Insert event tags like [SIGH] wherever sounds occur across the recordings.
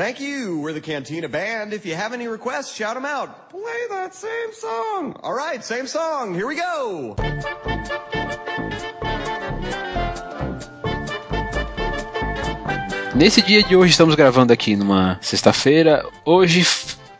Thank you. We're the Cantina Band. If you have any requests, shout them out. Play that same song. All right, same song. Here we go. Nesse dia de hoje, estamos gravando aqui numa sexta-feira. Hoje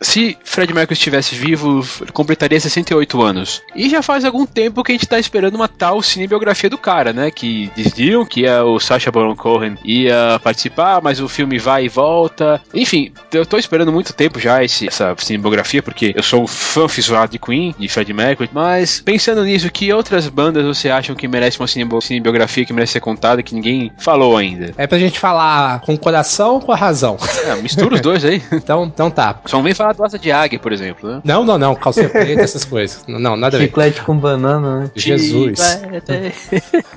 se Fred Mercury estivesse vivo, completaria 68 anos. E já faz algum tempo que a gente tá esperando uma tal cinebiografia do cara, né? Que diziam que o Sacha Baron Cohen ia participar, mas o filme vai e volta. Enfim, eu tô esperando muito tempo já esse, essa cinebiografia, porque eu sou um fã fissurado de Queen, de Fred Mercury. Mas pensando nisso, que outras bandas você acham que merecem uma cinebiografia que merece ser contada que ninguém falou ainda? É pra gente falar com o coração ou com a razão? É, mistura os dois aí. [LAUGHS] então, então tá. Só vem falar falar do asa de águia, por exemplo, né? Não, não, não. Calcinha [LAUGHS] preta, essas coisas. Não, nada a ver. Chiclete com banana, né? [LAUGHS] Jesus.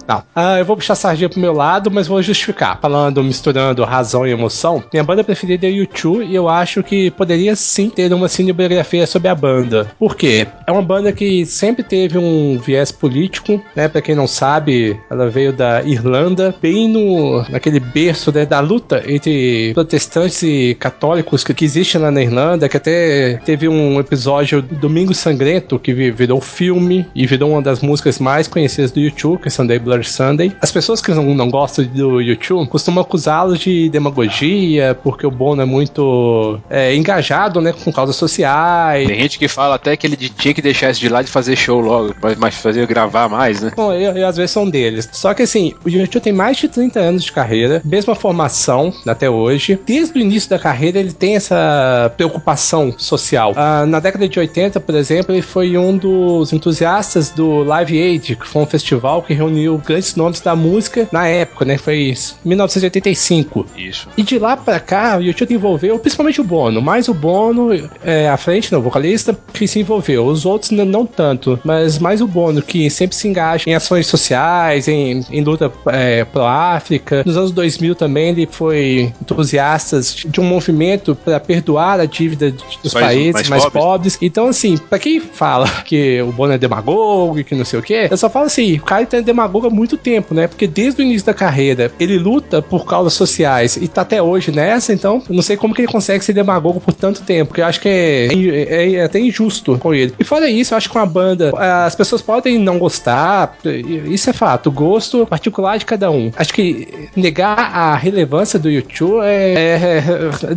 não. Ah, eu vou puxar a sardinha pro meu lado, mas vou justificar. Falando, misturando razão e emoção. Minha banda preferida é U2 e eu acho que poderia sim ter uma cinebiografia sobre a banda. Por quê? É uma banda que sempre teve um viés político, né? Pra quem não sabe, ela veio da Irlanda, bem no naquele berço né, da luta entre protestantes e católicos que, que existe lá na Irlanda, que até teve um episódio Domingo Sangrento que virou filme e virou uma das músicas mais conhecidas do YouTube, que é Sunday Bloody Sunday. As pessoas que não, não gostam do YouTube costumam acusá-los de demagogia, porque o Bono é muito é, engajado, né, com causas sociais. Tem gente que fala até que ele tinha que deixar isso de lado e fazer show logo, mas fazer gravar mais, né? Bom, eu, eu, às vezes são deles. Só que assim, o YouTube tem mais de 30 anos de carreira, mesma formação até hoje. Desde o início da carreira ele tem essa preocupação social. Ah, na década de 80, por exemplo, ele foi um dos entusiastas do Live Aid, que foi um festival que reuniu grandes nomes da música na época, né? Foi 1985. Isso. E de lá pra cá, o YouTube envolveu principalmente o Bono, mais o Bono é, à frente, não, o vocalista, que se envolveu. Os outros não, tanto, mas mais o Bono, que sempre se engaja em ações sociais, em, em luta é, pró-África. Nos anos 2000 também ele foi entusiasta de um movimento para perdoar a dívida dos mais, países mais, mais pobres. pobres. Então, assim, pra quem fala [LAUGHS] que o Bono é demagogo e que não sei o que, eu só falo assim, o cara tá demagogo há muito tempo, né? Porque desde o início da carreira, ele luta por causas sociais e tá até hoje nessa, então, não sei como que ele consegue ser demagogo por tanto tempo, porque eu acho que é, é, é até injusto com ele. E fora isso, eu acho que uma banda, as pessoas podem não gostar, isso é fato, o gosto particular de cada um. Acho que negar a relevância do YouTube é,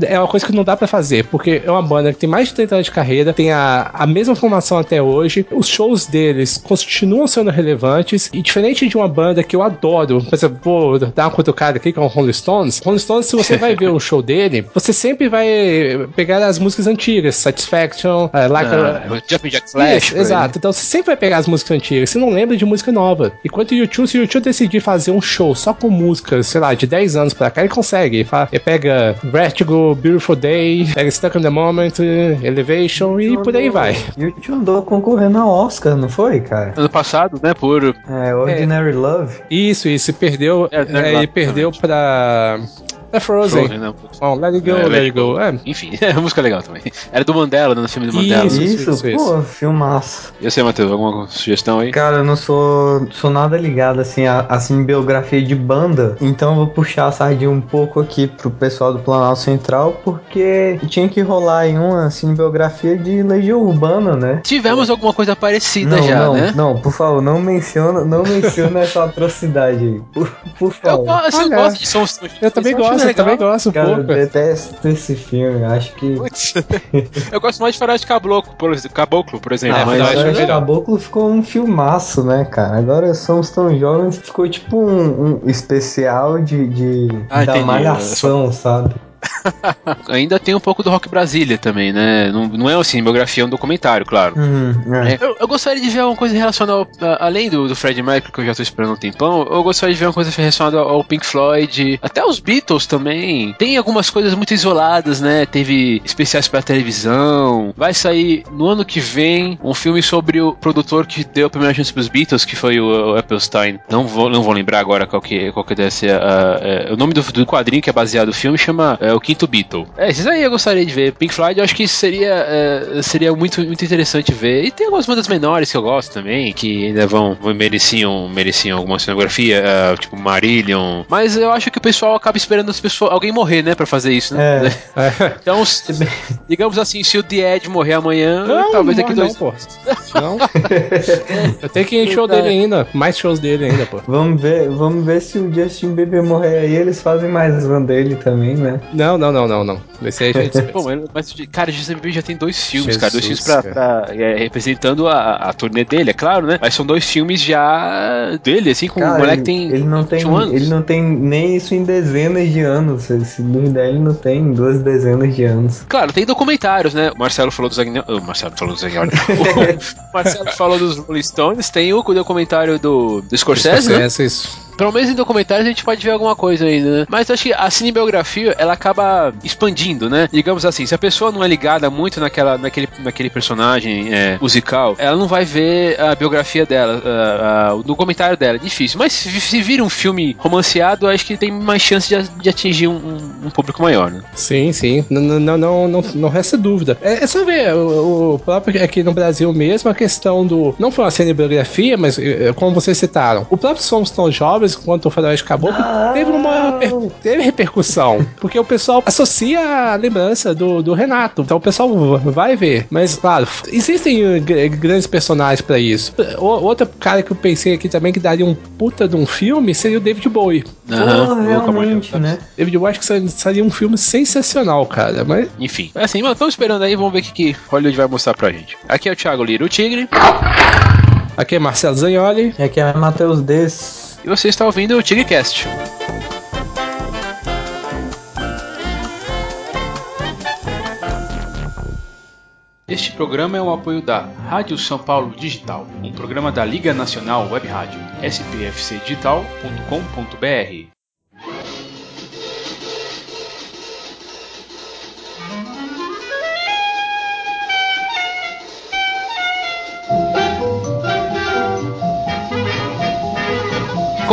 é, é uma coisa que não dá para fazer, porque é uma banda que tem mais de 30 anos de carreira, tem a, a mesma formação até hoje, os shows deles continuam sendo relevantes, e diferente de uma banda que eu adoro, por exemplo, vou dar uma cutucada aqui com o Rolling Stones. Rolling Stones, se você vai ver o show dele, [LAUGHS] você sempre vai pegar as músicas antigas, Satisfaction, uh, Like ah, a... Jumping Jack Flash. Isso, exato. Então você sempre vai pegar as músicas antigas, você não lembra de música nova. Enquanto o YouTube, se o YouTube decidir fazer um show só com músicas, sei lá, de 10 anos pra cá, ele consegue. Ele pega Vertigo, Beautiful Day, pega Stuck in the Moment, Moment, Elevation e por aí vai. E o tio andou concorrendo ao Oscar, não foi, cara? Ano passado, né? Por. É, Ordinary é. Love. Isso, isso. Perdeu. É, é, ele perdeu pra. É Frozen. Frozen não. Oh, let it go, é, let it go. É. Enfim, [LAUGHS] é uma música legal também. Era do Mandela, no filme do Mandela. Isso, isso, isso pô, filmaço. E você, Matheus, alguma sugestão aí? Cara, eu não sou, sou nada ligado, assim, a, assim, biografia de banda, então eu vou puxar a sardinha um pouco aqui pro pessoal do Planalto Central, porque tinha que rolar em uma, assim, biografia de Legião Urbana, né? Tivemos alguma coisa parecida não, já, não, né? Não, por favor, não menciona, não menciona essa atrocidade aí, por, por favor. Eu, assim, eu gosto de Sons Eu também gosto, eu também gosto um Cara, pouco. Eu detesto esse filme, acho que. [LAUGHS] eu gosto mais de Faroeste Caboclo, por exemplo, Caboclo, por exemplo. Ah, mas Faroeste Caboclo ficou um filmaço, né, cara? Agora somos tão jovens, ficou tipo um, um especial de, de ah, da entendi. malhação, sabe? [LAUGHS] Ainda tem um pouco do Rock Brasília também, né? Não, não é assim, biografia, é um documentário, claro. Uhum, é. É, eu, eu, gostaria de ver uma coisa relacionada, ao, além do, do Fred Mercury, que eu já tô esperando um tempão, eu gostaria de ver uma coisa relacionada ao Pink Floyd, até os Beatles também. Tem algumas coisas muito isoladas, né? Teve especiais pra televisão. Vai sair no ano que vem um filme sobre o produtor que deu a primeira chance pros Beatles, que foi o, o. Não vou, não vou lembrar agora qual que, qual que deve ser a, a, a, o nome do, do, quadrinho que é baseado no filme, chama é, O Quinto Beatle. É, esses aí eu gostaria de ver. Pink Floyd eu acho que seria, é, seria muito, muito interessante ver. E tem algumas bandas menores que eu gosto também, que ainda vão, vão mereciam, mereciam alguma cenografia, uh, tipo Marillion. Mas eu acho que o pessoal acaba esperando as pessoas, alguém morrer, né, pra fazer isso, né? É. [LAUGHS] então, digamos assim, se o The Ed morrer amanhã, não, talvez daqui dois. Não, pô. [LAUGHS] Não. eu tenho que ir show dele ainda, mais shows dele ainda, pô. Vamos ver, vamos ver se o Justin Bieber morrer aí, eles fazem mais um dele também, né? Não, não, não, não, não. Esse aí a gente [LAUGHS] Pô, mas, cara, Bieber já tem dois filmes, Jesus, cara. Dois filmes pra, pra é, representando a, a turnê dele, é claro, né? Mas são dois filmes já dele, assim, com cara, o moleque tem. Ele não tem, anos. ele não tem nem isso em dezenas de anos. Esse duvidar, ele não tem duas dezenas de anos. Claro, tem documentários, né? O Marcelo falou dos Agnel... O Marcelo falou dos Agnel. [LAUGHS] o Marcelo falou dos Rolling Stones, tem o documentário do, do Scorsese, né? Scorsese né? isso. Pelo menos em documentários a gente pode ver alguma coisa ainda, né? Mas acho que a cinebiografia, ela acaba expandindo, né? Digamos assim, se a pessoa não é ligada muito naquela, naquele, naquele personagem é, musical, ela não vai ver a biografia dela, a, a, o documentário dela. É difícil. Mas se, se vir um filme romanceado, acho que tem mais chance de, de atingir um, um, um, público maior, né? Sim, sim. Não, não, não, não, não resta dúvida. É, é só ver, o, o, próprio aqui no Brasil mesmo, a questão do. Não foi uma cinebiografia, mas é, como vocês citaram, o próprio Somos Tão Jovens depois, quando o Faroeste acabou, teve uma teve repercussão. Porque o pessoal associa a lembrança do, do Renato. Então o pessoal vai ver. Mas, claro, existem uh, grandes personagens para isso. O, outro cara que eu pensei aqui também que daria um puta de um filme seria o David Bowie. Uhum. realmente, né? David Bowie acho que seria um filme sensacional, cara. Mas... Enfim, é assim, mas estamos esperando aí, vamos ver o que, que Hollywood vai mostrar pra gente. Aqui é o Thiago Lira, o Tigre. Aqui é Marcelo Zagnoli. Aqui é Matheus Des e você está ouvindo o TigCast. Este programa é um apoio da Rádio São Paulo Digital, um programa da Liga Nacional Web Rádio, spfcdigital.com.br.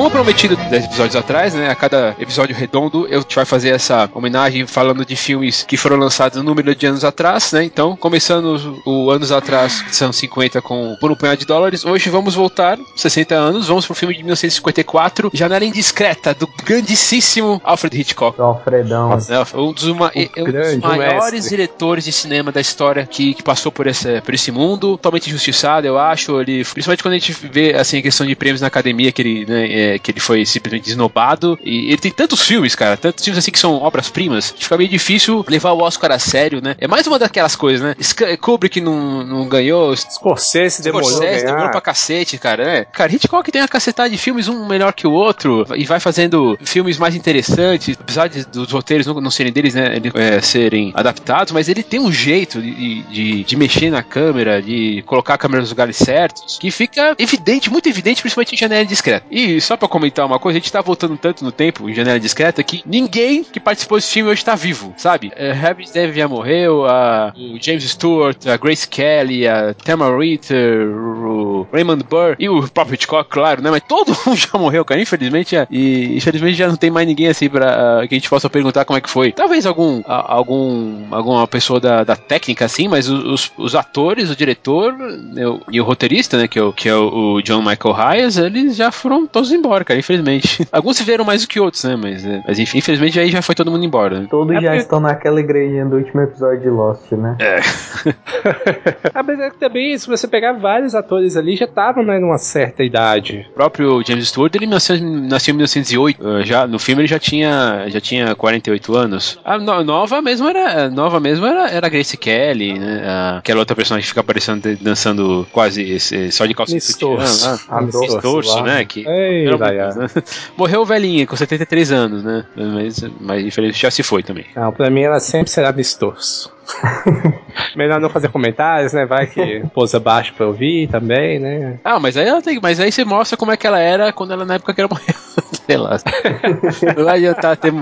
Como prometido 10 episódios atrás, né? A cada episódio redondo, eu te vai fazer essa homenagem falando de filmes que foram lançados um número de anos atrás, né? Então, começando o anos atrás, que são 50 com Por um Punhado de Dólares, hoje vamos voltar 60 anos, vamos pro filme de 1954, Janela Indiscreta, do grandíssimo Alfred Hitchcock. Alfredão. Um dos, uma, um dos maiores mestre. diretores de cinema da história que, que passou por esse, por esse mundo, totalmente injustiçado, eu acho. Ele, principalmente quando a gente vê assim, a questão de prêmios na academia, que ele né, é, que ele foi simplesmente desnobado. E ele tem tantos filmes, cara, tantos filmes assim que são obras-primas, que fica meio difícil levar o Oscar a sério, né? É mais uma daquelas coisas, né? Kubrick não, não ganhou. Scorsese demorou Scorsese demorou pra cacete, cara, né? Cara, Hitchcock tem uma cacetada de filmes, um melhor que o outro, e vai fazendo filmes mais interessantes, apesar de, dos roteiros não, não serem deles, né? É, serem adaptados, mas ele tem um jeito de, de, de, mexer na câmera, de colocar a câmera nos lugares certos, que fica evidente, muito evidente, principalmente em janela discreta. E só pra comentar uma coisa, a gente tá voltando tanto no tempo, em janela discreta, que ninguém que participou desse filme hoje tá vivo, sabe? Uh, Harry Deve já morreu, o James Stewart, a Grace Kelly, a Tamara Ritter, o Raymond Burr e o próprio Hitchcock, claro, né? Mas todo [LAUGHS] mundo já morreu, cara, infelizmente. É, e infelizmente já não tem mais ninguém assim pra uh, que a gente possa perguntar como é que foi. Talvez algum, algum alguma pessoa da, da técnica, assim, mas os, os atores, o diretor eu, e o roteirista, né, que é o, que é o John Michael Hayes, eles já foram todos embora, cara, infelizmente. [LAUGHS] Alguns se viram mais do que outros, né? Mas, é, mas enfim, infelizmente aí já foi todo mundo embora. Né? Todos é já porque... estão naquela igrejinha do último episódio de Lost, né? É. [LAUGHS] Apesar que também, se você pegar vários atores ali, já estavam né, numa certa idade. O próprio James Stewart, ele nasceu, nasceu em 1908. Uh, já, no filme ele já tinha, já tinha 48 anos. A no, nova mesmo era, nova mesmo era, era a Grace Kelly, né? aquela outra personagem que fica aparecendo dançando quase só de calça Miss Torso. Ah, Miss Torso, né? Que, Ei, né? [LAUGHS] Morreu velhinha, com 73 anos, né? Mas, mas infelizmente já se foi também. Não, pra mim ela sempre será Miss Torso. [LAUGHS] Melhor não fazer comentários, né? Vai que pousa baixo pra ouvir também, né? Ah, mas aí ela tem. Mas aí você mostra como é que ela era quando ela na época que ela [LAUGHS] morreu. Sei lá. Não [LAUGHS] vai adiantar ter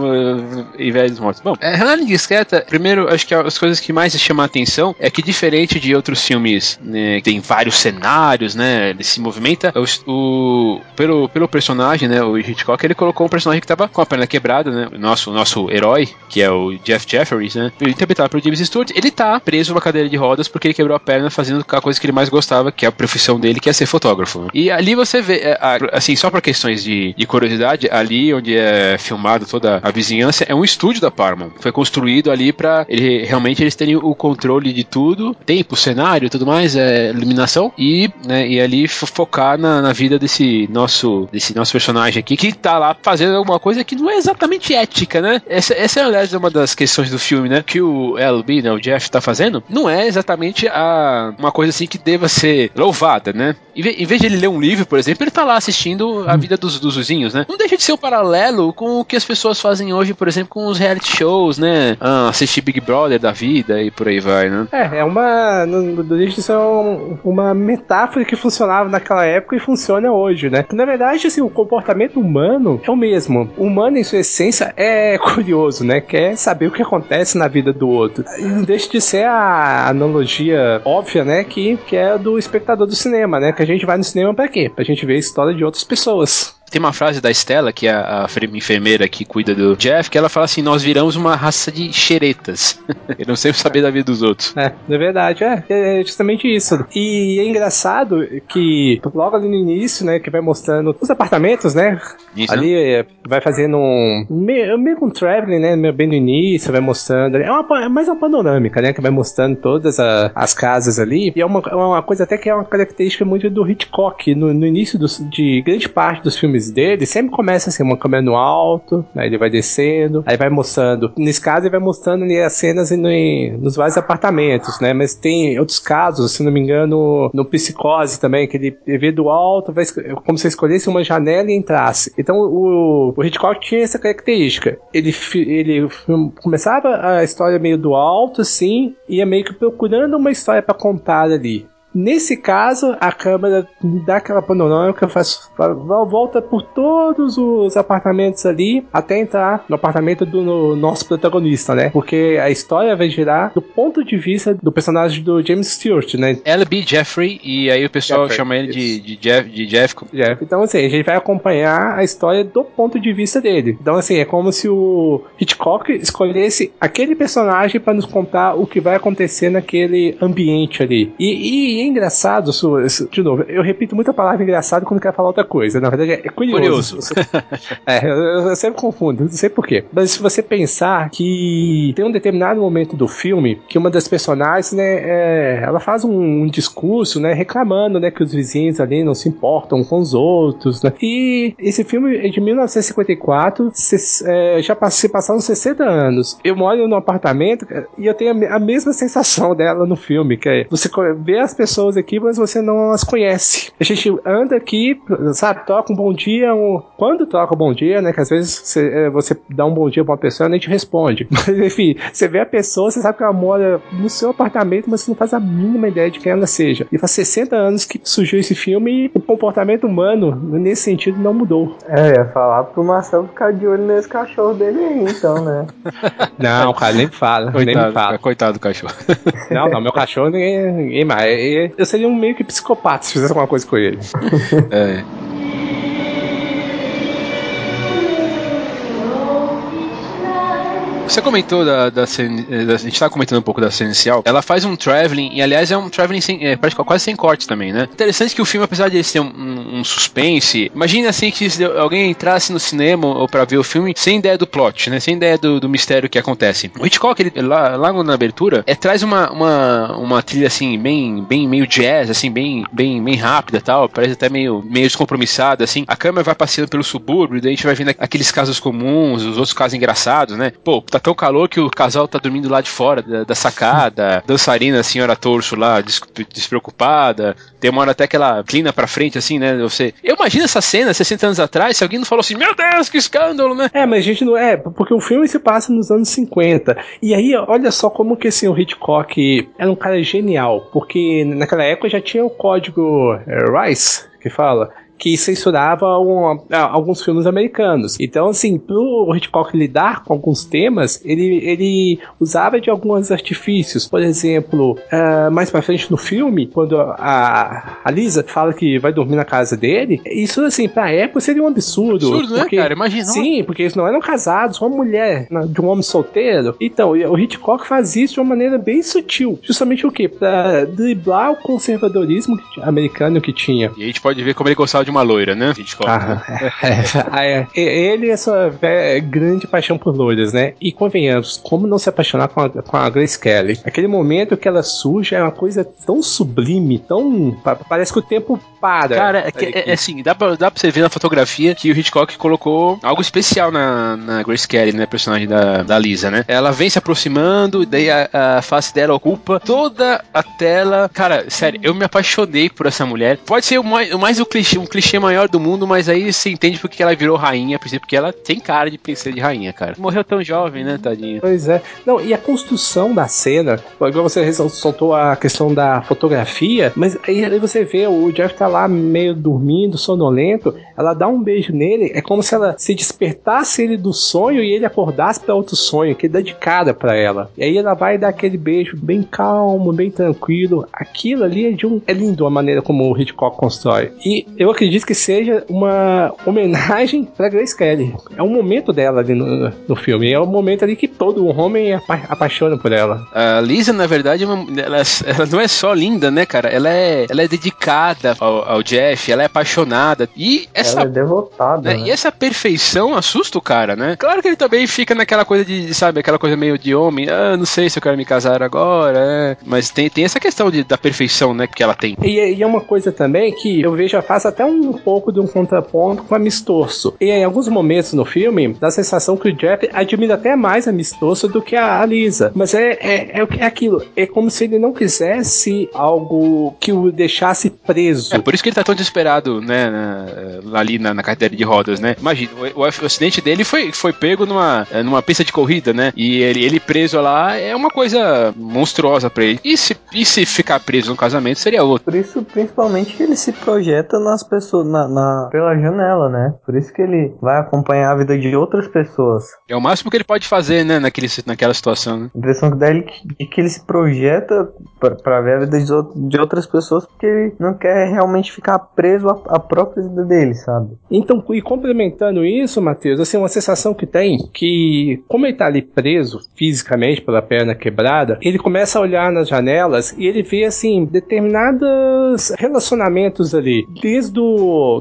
inveja dos mortos. Bom, é, Discreta, primeiro, acho que as coisas que mais chamam a atenção é que, diferente de outros filmes, né, que tem vários cenários, né? Ele se movimenta. O, o, pelo, pelo personagem, né? O Hitchcock, ele colocou um personagem que tava com a perna quebrada, né? O nosso, nosso herói, que é o Jeff Jefferies, né? Interpretado pelo James Stewart, ele tá preso numa cadeira de rodas porque ele quebrou a perna fazendo a coisa que ele mais gostava, que é a profissão dele, que é ser fotógrafo. E ali você vê, é, assim, só para questões de, de, curiosidade, ali onde é filmado toda a vizinhança é um estúdio da Paramount. Foi construído ali para ele realmente eles terem o controle de tudo, tempo, cenário, tudo mais, é, iluminação e, né, e ali focar na, na vida desse nosso desse nosso personagem aqui que tá lá fazendo alguma coisa que não é exatamente ética, né? Essa, essa é aliás uma das questões do filme, né? Que o LB, né, o Jeff tá fazendo, não é exatamente a, uma coisa assim que deva ser louvada, né? Em, vez de ele ler um livro, por exemplo, ele tá lá assistindo a vida dos, dos né? Não deixa de ser um paralelo com o que as pessoas fazem hoje, por exemplo, com os reality shows, né? Ah, assistir Big Brother da vida e por aí vai, né? É, é uma. Não deixa de ser uma metáfora que funcionava naquela época e funciona hoje, né? Na verdade, assim, o comportamento humano é o mesmo. O humano, em sua essência, é curioso, né? Quer saber o que acontece na vida do outro. E [LAUGHS] não deixa de ser a analogia óbvia, né? Que, que é do espectador do cinema, né? Que a gente vai no cinema para quê? Pra gente ver a história de outras pessoas. Tem uma frase da Stella, que é a, a enfermeira que cuida do Jeff, que ela fala assim: Nós viramos uma raça de xeretas. [LAUGHS] Eu não sei saber da vida dos outros. É, é verdade, é, é justamente isso. E é engraçado que logo ali no início, né, que vai mostrando os apartamentos, né? Isso, ali é, vai fazendo um. Meio, meio um traveling, né? Bem no início, vai mostrando. É, uma, é mais uma panorâmica, né? Que vai mostrando todas a, as casas ali. E é uma, é uma coisa até que é uma característica muito do Hitchcock. No, no início dos, de grande parte dos filmes dele sempre começa assim, uma câmera no alto, aí ele vai descendo, aí vai mostrando. Nesse caso, ele vai mostrando ali as cenas no, nos vários apartamentos, né? Mas tem outros casos, se não me engano, no Psicose também, que ele vê do alto, vai, como se escolhesse uma janela e entrasse. Então o, o Hitchcock tinha essa característica. Ele, ele começava a história meio do alto, assim, ia meio que procurando uma história para contar ali. Nesse caso, a câmera dá aquela panorâmica, faz, volta por todos os apartamentos ali até entrar no apartamento do no, nosso protagonista, né? Porque a história vai girar do ponto de vista do personagem do James Stewart, né? L.B. Jeffrey, e aí o pessoal Jeffrey, chama ele de, de, Jeff, de Jeff. Jeff. Então, assim, a gente vai acompanhar a história do ponto de vista dele. Então, assim, é como se o Hitchcock escolhesse aquele personagem para nos contar o que vai acontecer naquele ambiente ali. E, e é engraçado, de novo, eu repito muita palavra engraçado quando quero falar outra coisa. Na verdade, é curioso. curioso. [LAUGHS] é, eu, eu, sempre confundo, não sei porquê. Mas se você pensar que tem um determinado momento do filme que uma das personagens, né, é, ela faz um, um, discurso, né, reclamando, né, que os vizinhos ali não se importam com os outros, né. E esse filme é de 1954, se, é, já se passaram 60 anos. Eu moro num apartamento e eu tenho a, a mesma sensação [LAUGHS] dela no filme, que é você vê as pessoas pessoas aqui, mas você não as conhece. A gente anda aqui, sabe, toca um bom dia, um... quando toca um bom dia, né, que às vezes você, é, você dá um bom dia pra uma pessoa e a gente responde. [LAUGHS] Mas enfim, você vê a pessoa, você sabe que ela mora no seu apartamento, mas você não faz a mínima ideia de quem ela seja. E faz 60 anos que surgiu esse filme e o comportamento humano, nesse sentido, não mudou. É, eu ia falar pro Marcelo ficar de olho nesse cachorro dele aí, então, né? [LAUGHS] não, cara, nem fala. Coitado, nem fala. coitado do cachorro. Não, não, meu cachorro ninguém, ninguém mais eu seria um meio que psicopata se fizesse alguma coisa com ele. [LAUGHS] é. Você comentou da, da, eh, da, A gente tava comentando um pouco da cena inicial. Ela faz um traveling, e aliás é um traveling sem, é, quase sem corte também, né? Interessante que o filme, apesar de ser um, um, suspense, imagine assim que alguém entrasse no cinema ou para ver o filme sem ideia do plot, né? Sem ideia do, do mistério que acontece. O Hitchcock, ele, lá, lá na abertura, é, traz uma, uma, uma trilha assim, bem, bem meio jazz, assim, bem, bem, bem rápida tal. Parece até meio, meio descompromissada, assim. A câmera vai passeando pelo subúrbio, daí a gente vai vendo aqueles casos comuns, os outros casos engraçados, né? Pô, tá tão calor que o casal tá dormindo lá de fora da, da sacada, [LAUGHS] dançarina, a senhora Torso lá, des, despreocupada. Tem uma hora até que ela clina pra frente, assim, né? Você. Eu imagino essa cena 60 anos atrás, se alguém não falou assim, meu Deus, que escândalo, né? É, mas a gente não. É, porque o filme se passa nos anos 50. E aí, olha só como que assim, o Hitchcock era um cara genial. Porque naquela época já tinha o código é, Rice, que fala que censurava um, alguns filmes americanos. Então, assim, pro Hitchcock lidar com alguns temas, ele, ele usava de alguns artifícios. Por exemplo, uh, mais pra frente no filme, quando a, a Lisa fala que vai dormir na casa dele, isso, assim, pra época seria um absurdo. Absurdo, né, cara? Imagina. Sim, porque eles não eram casados, uma mulher de um homem solteiro. Então, o Hitchcock faz isso de uma maneira bem sutil. Justamente o quê? Pra driblar o conservadorismo americano que tinha. E a gente pode ver como ele gostava de uma loira, né? Hitchcock. Ah, [LAUGHS] é, é, ele e a sua grande paixão por loiras, né? E convenhamos, como não se apaixonar com a, com a Grace Kelly? Aquele momento que ela surge é uma coisa tão sublime, tão. Parece que o tempo para. Cara, é, é, é assim, dá pra, dá pra você ver na fotografia que o Hitchcock colocou algo especial na, na Grace Kelly, né? Personagem da, da Lisa, né? Ela vem se aproximando, daí a, a face dela ocupa toda a tela. Cara, sério, eu me apaixonei por essa mulher. Pode ser o mais, o mais o clichê, um clichê maior do mundo, mas aí você entende porque ela virou rainha, porque ela tem cara de princesa de rainha, cara. Morreu tão jovem, né, tadinha? Pois é. Não, e a construção da cena, igual você soltou a questão da fotografia, mas aí você vê o Jeff tá lá meio dormindo, sonolento, ela dá um beijo nele, é como se ela se despertasse ele do sonho e ele acordasse para outro sonho, que ele dá de cara para ela. E aí ela vai dar aquele beijo bem calmo, bem tranquilo. Aquilo ali é de um é lindo a maneira como o Hitchcock constrói. E eu acredito que seja uma homenagem para Grace Kelly. É um momento dela ali no, no filme, é um momento ali que todo homem apa apaixona por ela. A Lisa, na verdade, é ela, ela, não é só linda, né, cara? Ela é, ela é dedicada ao, ao Jeff, ela é apaixonada. E essa. Ela é devotada. Né, né? E essa perfeição assusta o cara, né? Claro que ele também fica naquela coisa de, sabe, aquela coisa meio de homem. Ah, não sei se eu quero me casar agora. É. Mas tem, tem essa questão de, da perfeição, né, que ela tem. E, e é uma coisa também que eu vejo, faz até um pouco de um contraponto com a Miss Torso. E em alguns momentos no filme, dá a sensação que o Jeff admira até mais a Miss Torso do que a Lisa. Mas é, é, é, é aquilo. É como se ele não quisesse algo que o deixasse preso. É por isso que ele tá tão desesperado, né, na, ali na, na carteira de rodas, né? Imagina, o, o, o, acidente dele foi, foi pego numa, numa pista de corrida, né? E ele, ele preso lá é uma coisa monstruosa pra ele. E se, e se ficar preso no casamento seria outro. Por isso, principalmente, que ele se projeta nas pessoas, na, na, pela janela, né? Por isso que ele vai acompanhar a vida de outras pessoas. É o máximo que ele pode fazer, né, naquele, naquela situação, né? A impressão que dá ele de que ele se projeta pra, pra ver a vida de, de outras pessoas porque ele não quer realmente ficar preso à, à própria vida dele, sabe? Então, e complementando isso, Matheus, assim, uma sensação que tem que, como ele tá ali preso fisicamente pela perna quebrada, ele começa a olhar nas janelas e ele vê, assim, determinados relacionamentos ali, desde o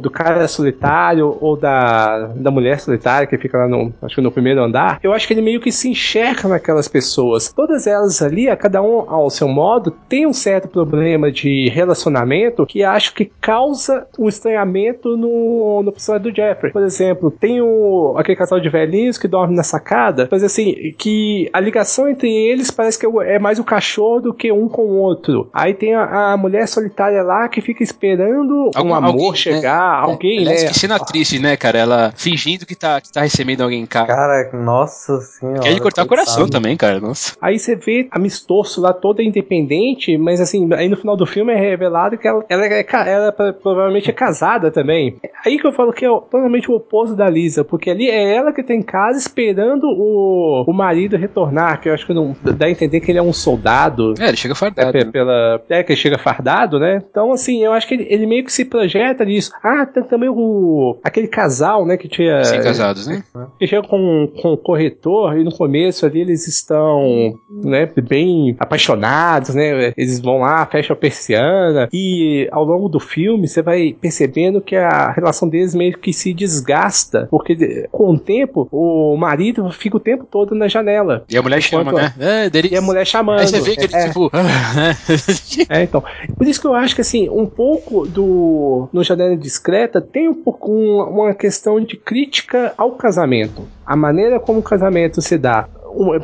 do cara solitário ou da, da mulher solitária que fica lá no, acho que no primeiro andar, eu acho que ele meio que se enxerga naquelas pessoas. Todas elas ali, a cada um ao seu modo, tem um certo problema de relacionamento que acho que causa um estranhamento no, no personagem do Jeffrey. Por exemplo, tem o, aquele casal de velhinhos que dorme na sacada, mas assim, que a ligação entre eles parece que é mais o cachorro do que um com o outro. Aí tem a, a mulher solitária lá que fica esperando Algum, um amor alguém, chegar, né? alguém, Aliás, né? Que cena triste, né, cara? Ela fingindo que tá, que tá recebendo alguém em casa. Cara, nossa senhora. Quer de cortar o coração também, cara. Nossa. Aí você vê a Mistorço lá toda independente, mas assim, aí no final do filme é revelado que ela, ela, é, ela provavelmente é casada também. Aí que eu falo que é totalmente o oposto da Lisa, porque ali é ela que tá em casa esperando o, o marido retornar, que eu acho que não dá a entender que ele é um soldado. É, ele chega fardado. É, pela, é que ele chega fardado, né? Então, assim, eu acho que ele, ele meio que se projeta nisso. Ah, tem também o. aquele casal, né, que tinha. Sim, casados, né? Que chega com, com o corretor e no começo ali eles estão, né, bem apaixonados, né? Eles vão lá, fecham a persiana e ao longo do filme você vai percebendo que a relação deles meio que se desgasta, porque com o tempo o marido fica o tempo todo na janela. E a mulher chama, né? É, dele... E a mulher chamando. Aí você vê que ele, é. tipo. [LAUGHS] é, então. Por isso que eu acho que, assim, um pouco do. No Janela Discreta tem um pouco um, uma questão de crítica ao casamento. A maneira como o casamento se dá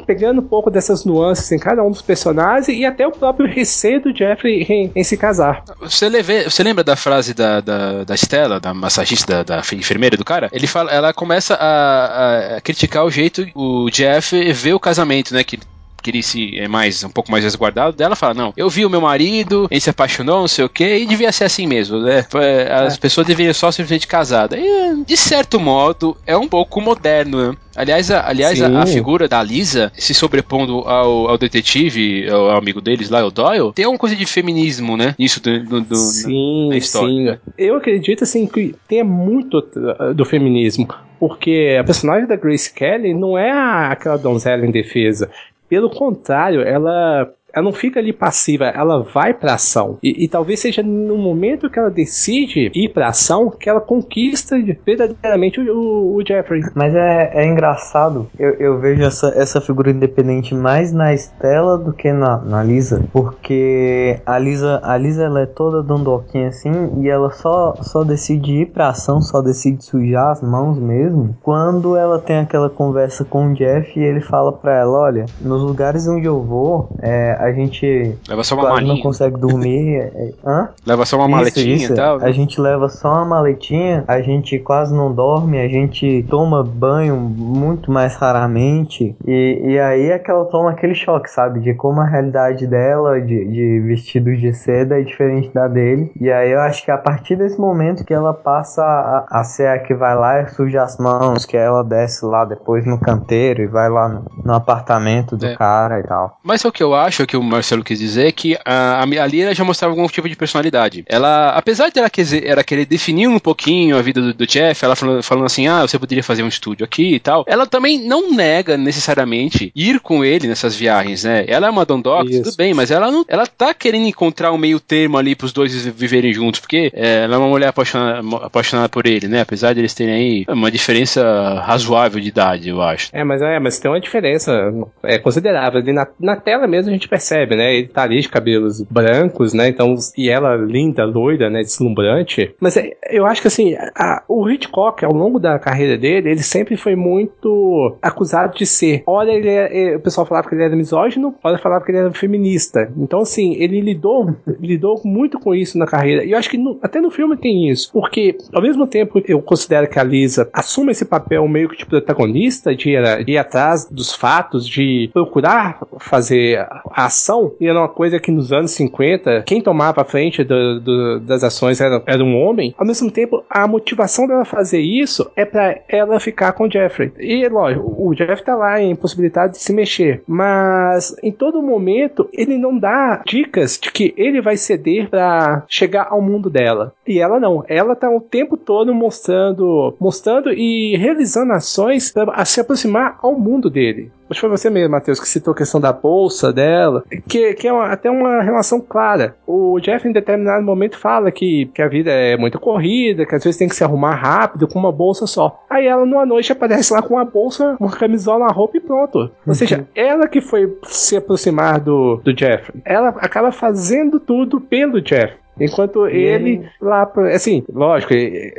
pegando um pouco dessas nuances em cada um dos personagens e até o próprio receio do Jeffrey em, em se casar. Você, leve, você lembra da frase da, da, da Stella, da massagista, da, da enfermeira do cara? Ele fala, ela começa a, a criticar o jeito o Jeff vê o casamento, né? Que queria se é mais um pouco mais resguardado dela fala não eu vi o meu marido ele se apaixonou não sei o que e devia ser assim mesmo né as é. pessoas deveriam só simplesmente casada e de certo modo é um pouco moderno né? Aliás, a, aliás a, a, figura da Lisa se sobrepondo ao, ao detetive, ao, ao, amigo deles lá, o Doyle, tem uma coisa de feminismo, né? Nisso do, do, do sim, na história. Sim. Eu acredito assim que tem muito do feminismo. Porque a personagem da Grace Kelly não é aquela donzela indefesa. Pelo contrário, ela ela não fica ali passiva, ela vai pra ação. E, e, talvez seja no momento que ela decide ir pra ação que ela conquista verdadeiramente o, o Jeffrey. Mas é, é engraçado, eu, eu vejo essa, essa figura independente mais na Estela do que na, na Lisa, porque a Lisa, a Lisa ela é toda dondoquinha assim e ela só, só decide ir pra ação, só decide sujar as mãos mesmo, quando ela tem aquela conversa com o Jeff e ele fala pra ela, olha, nos lugares onde eu vou, é, a gente leva só uma malinha. não consegue dormir. [LAUGHS] É, é, hã? Leva só uma isso, maletinha isso. e tal. A gente leva só uma maletinha, a gente quase não dorme, a gente toma banho muito mais raramente. E, e aí é que ela toma aquele choque, sabe? De como a realidade dela, de, de vestidos de seda, é diferente da dele. E aí eu acho que a partir desse momento que ela passa a, a ser a que vai lá e suja as mãos, que ela desce lá depois no canteiro e vai lá no, no apartamento do é. cara e tal. Mas o que eu acho é que o Marcelo quis dizer que a, a Lira já mostrava algum tipo de personalidade. Ela, apesar de ela querer, ela querer definir um pouquinho a vida do, do Jeff, ela falando, falando, assim, ah, você poderia fazer um estúdio aqui e tal, ela também não nega necessariamente ir com ele nessas viagens, né? Ela é uma dondoca, tudo bem, mas ela não, ela tá querendo encontrar um meio termo ali pros dois viverem juntos, porque é, ela é uma mulher apaixonada, apaixonada por ele, né? Apesar de eles terem aí uma diferença razoável de idade, eu acho. É, mas é, mas tem uma diferença é considerável. Na, na tela mesmo a gente percebe, né? Ele tá ali de cabelos brancos, né? Então, e ela linda, loira, né? Deslumbrante. Mas é, eu acho que assim, a, o Hitchcock, ao longo da carreira dele, ele sempre foi muito acusado de ser. Olha, ele, é, o pessoal falava que ele era misógino, olha, falava que ele era feminista. Então, assim, ele lidou, lidou muito com isso na carreira. E eu acho que no, até no filme tem isso. Porque, ao mesmo tempo, eu considero que a Lisa assume esse papel meio que de protagonista, de ir, de ir atrás dos fatos, de procurar fazer a ação, e era uma coisa que nos anos 50, quem tomava a frente do, do, das ações era, era um homem, ao mesmo tempo, a motivação dela fazer isso é para ela ficar com o Jeffrey. E, lógico, o Jeff tá lá em possibilidade de se mexer, mas em todo momento ele não dá dicas de que ele vai ceder para chegar ao mundo dela. E ela não, ela tá o tempo todo mostrando, mostrando e realizando ações para se aproximar ao mundo dele. Acho que foi você mesmo, Matheus, que citou a questão da bolsa dela, que, que é uma, até uma relação clara. O Jeff, em determinado momento, fala que, que a vida é muito corrida, que às vezes tem que se arrumar rápido com uma bolsa só. Aí ela, numa noite, aparece lá com uma bolsa, uma camisola, uma roupa e pronto. Ou uhum. seja, ela que foi se aproximar do, do Jeff. Ela acaba fazendo tudo pelo Jeff. Enquanto ele lá, assim, lógico,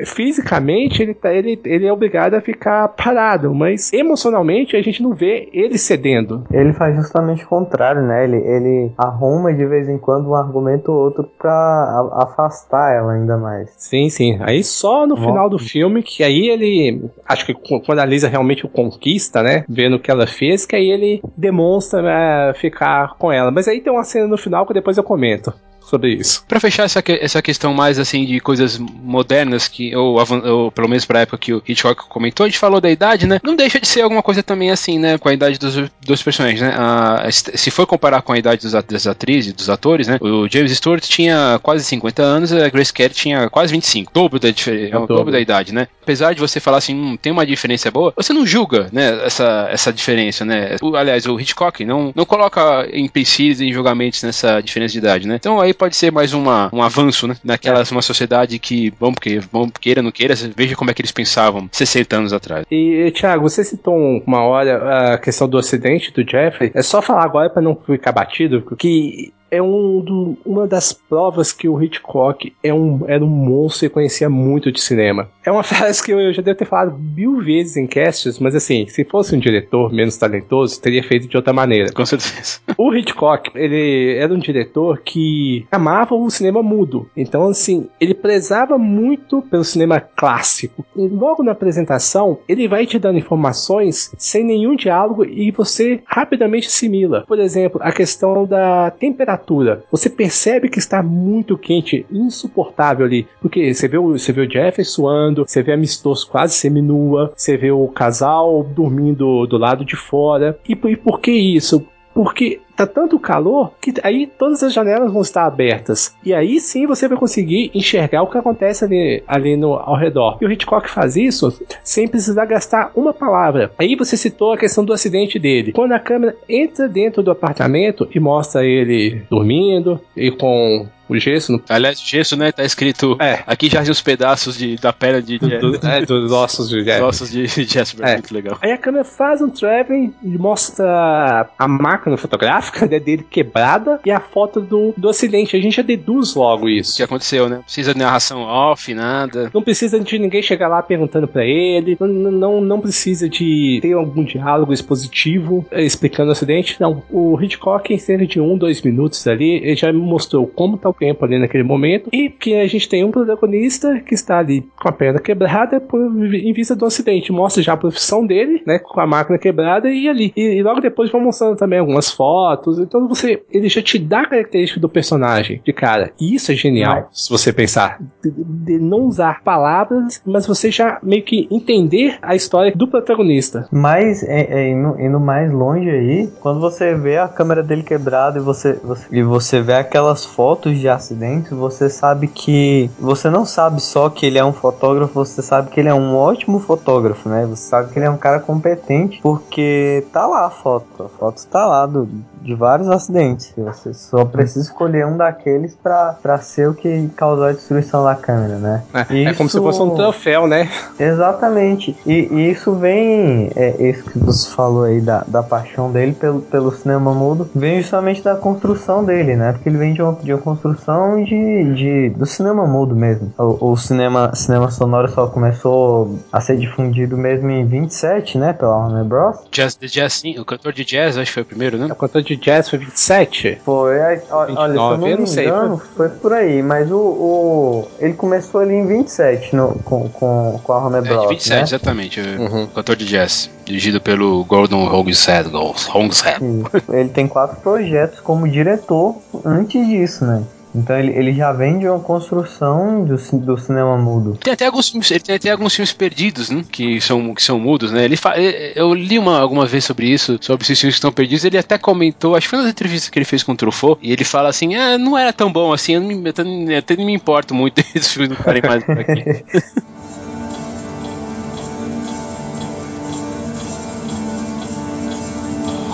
fisicamente ele, tá, ele, ele é obrigado a ficar parado, mas emocionalmente a gente não vê ele cedendo. Ele faz justamente o contrário, né? Ele, ele arruma de vez em quando um argumento ou outro pra afastar ela ainda mais. Sim, sim. Aí só no Nossa. final do filme, que aí ele, acho que quando a Lisa realmente o conquista, né? Vendo o que ela fez, que aí ele demonstra né, ficar com ela. Mas aí tem uma cena no final que depois eu comento sobre isso. Para fechar essa, essa questão mais assim de coisas modernas que ou, ou pelo menos para época que o Hitchcock comentou, a gente falou da idade, né? Não deixa de ser alguma coisa também assim, né, com a idade dos, dos personagens, né? A, se for comparar com a idade dos, das atrizes, dos atores, né? O James Stewart tinha quase 50 anos, a Grace Kelly tinha quase 25, dobro da diferença, é o dobro da idade, né? Apesar de você falar assim, hum, tem uma diferença boa, você não julga, né, essa, essa diferença, né? O, aliás, o Hitchcock não, não coloca em empecilhos em julgamentos nessa diferença de idade, né? Então aí pode ser mais uma, um avanço, né? Naquela é. uma sociedade que, vamos porque, vamos queira, não queira, veja como é que eles pensavam 60 anos atrás. E, Thiago, você citou uma hora a questão do acidente do Jeffrey. É só falar agora para não ficar batido que é um do, uma das provas que o Hitchcock é um, era um monstro e conhecia muito de cinema. É uma [LAUGHS] frase que eu já devo ter falado mil vezes em casts, mas assim, se fosse um diretor menos talentoso, teria feito de outra maneira. Com certeza. [LAUGHS] O Hitchcock, ele era um diretor que amava o cinema mudo. Então, assim, ele prezava muito pelo cinema clássico. E logo na apresentação, ele vai te dando informações sem nenhum diálogo e você rapidamente assimila. Por exemplo, a questão da temperatura. Você percebe que está muito quente, insuportável ali. Porque você vê o, você vê o Jeff suando, você vê a Mistoso quase seminua, você vê o casal dormindo do lado de fora. E, e por que isso? Porque tá tanto calor que aí todas as janelas vão estar abertas. E aí sim você vai conseguir enxergar o que acontece ali, ali no, ao redor. E o Hitchcock faz isso sem precisar gastar uma palavra. Aí você citou a questão do acidente dele. Quando a câmera entra dentro do apartamento e mostra ele dormindo e com o gesso. No... Aliás, gesso, né? Tá escrito. É. Aqui já os pedaços de, da perna de. Do, é, dos ossos de Jasper. ossos de, de [LAUGHS] Jasper. É. Muito legal. Aí a câmera faz um traveling e mostra a máquina fotográfica né, dele quebrada e a foto do, do acidente. A gente já deduz logo isso. O que aconteceu, né? Não precisa de narração off, nada. Não precisa de ninguém chegar lá perguntando para ele. Não, não, não precisa de ter algum diálogo expositivo explicando o acidente. Não. O Hitchcock, em cerca de um, dois minutos ali, ele já mostrou como tá o tempo ali naquele momento e que a gente tem um protagonista que está ali com a perna quebrada por, em vista do acidente. Mostra já a profissão dele, né, com a máquina quebrada e ali. E, e logo depois vão mostrando também algumas fotos. Então você, ele já te dá a característica do personagem de cara. E isso é genial, se você pensar. De, de não usar palavras, mas você já meio que entender a história do protagonista. Mas, é, é, indo, indo, mais longe aí, quando você vê a câmera dele quebrada e você, você, e você vê aquelas fotos de de acidente, você sabe que. Você não sabe só que ele é um fotógrafo, você sabe que ele é um ótimo fotógrafo, né? Você sabe que ele é um cara competente, porque tá lá a foto. A foto está lá do, de vários acidentes. Você só precisa escolher um daqueles para ser o que causou a destruição da câmera, né? É, isso... é como se fosse um troféu, né? Exatamente. E, e isso vem, é, isso que você falou aí da, da paixão dele pelo, pelo cinema mudo, vem justamente da construção dele, né? Porque ele vem de uma, de uma construção de, de, do cinema mudo mesmo. O, o cinema, cinema sonoro só começou a ser difundido mesmo em 27, né? Pela Warner Bros. Jazz, the jazz, sim. O cantor de jazz, acho que foi o primeiro, né? O cantor de jazz foi 27? Foi, olha, 29, se eu não me engano, foi por aí, mas o, o, ele começou ali em 27 no, com, com, com a Warner Bros. É, de 27, né? exatamente, uhum. o cantor de jazz, dirigido pelo Gordon Hogshead. Ele tem quatro projetos como diretor antes disso, né? Então ele, ele já vem de uma construção do, do cinema mudo. Tem até alguns filmes, ele tem até alguns filmes perdidos, né? Que são, que são mudos, né? Ele fa, eu li uma, alguma vez sobre isso, sobre esses filmes que estão perdidos. Ele até comentou, acho que foi nas entrevistas que ele fez com o Truffaut, e ele fala assim: ah, não era tão bom assim, eu, não me, eu até, eu até não me importo muito [LAUGHS] desses filmes não estarem mais por aqui. [LAUGHS]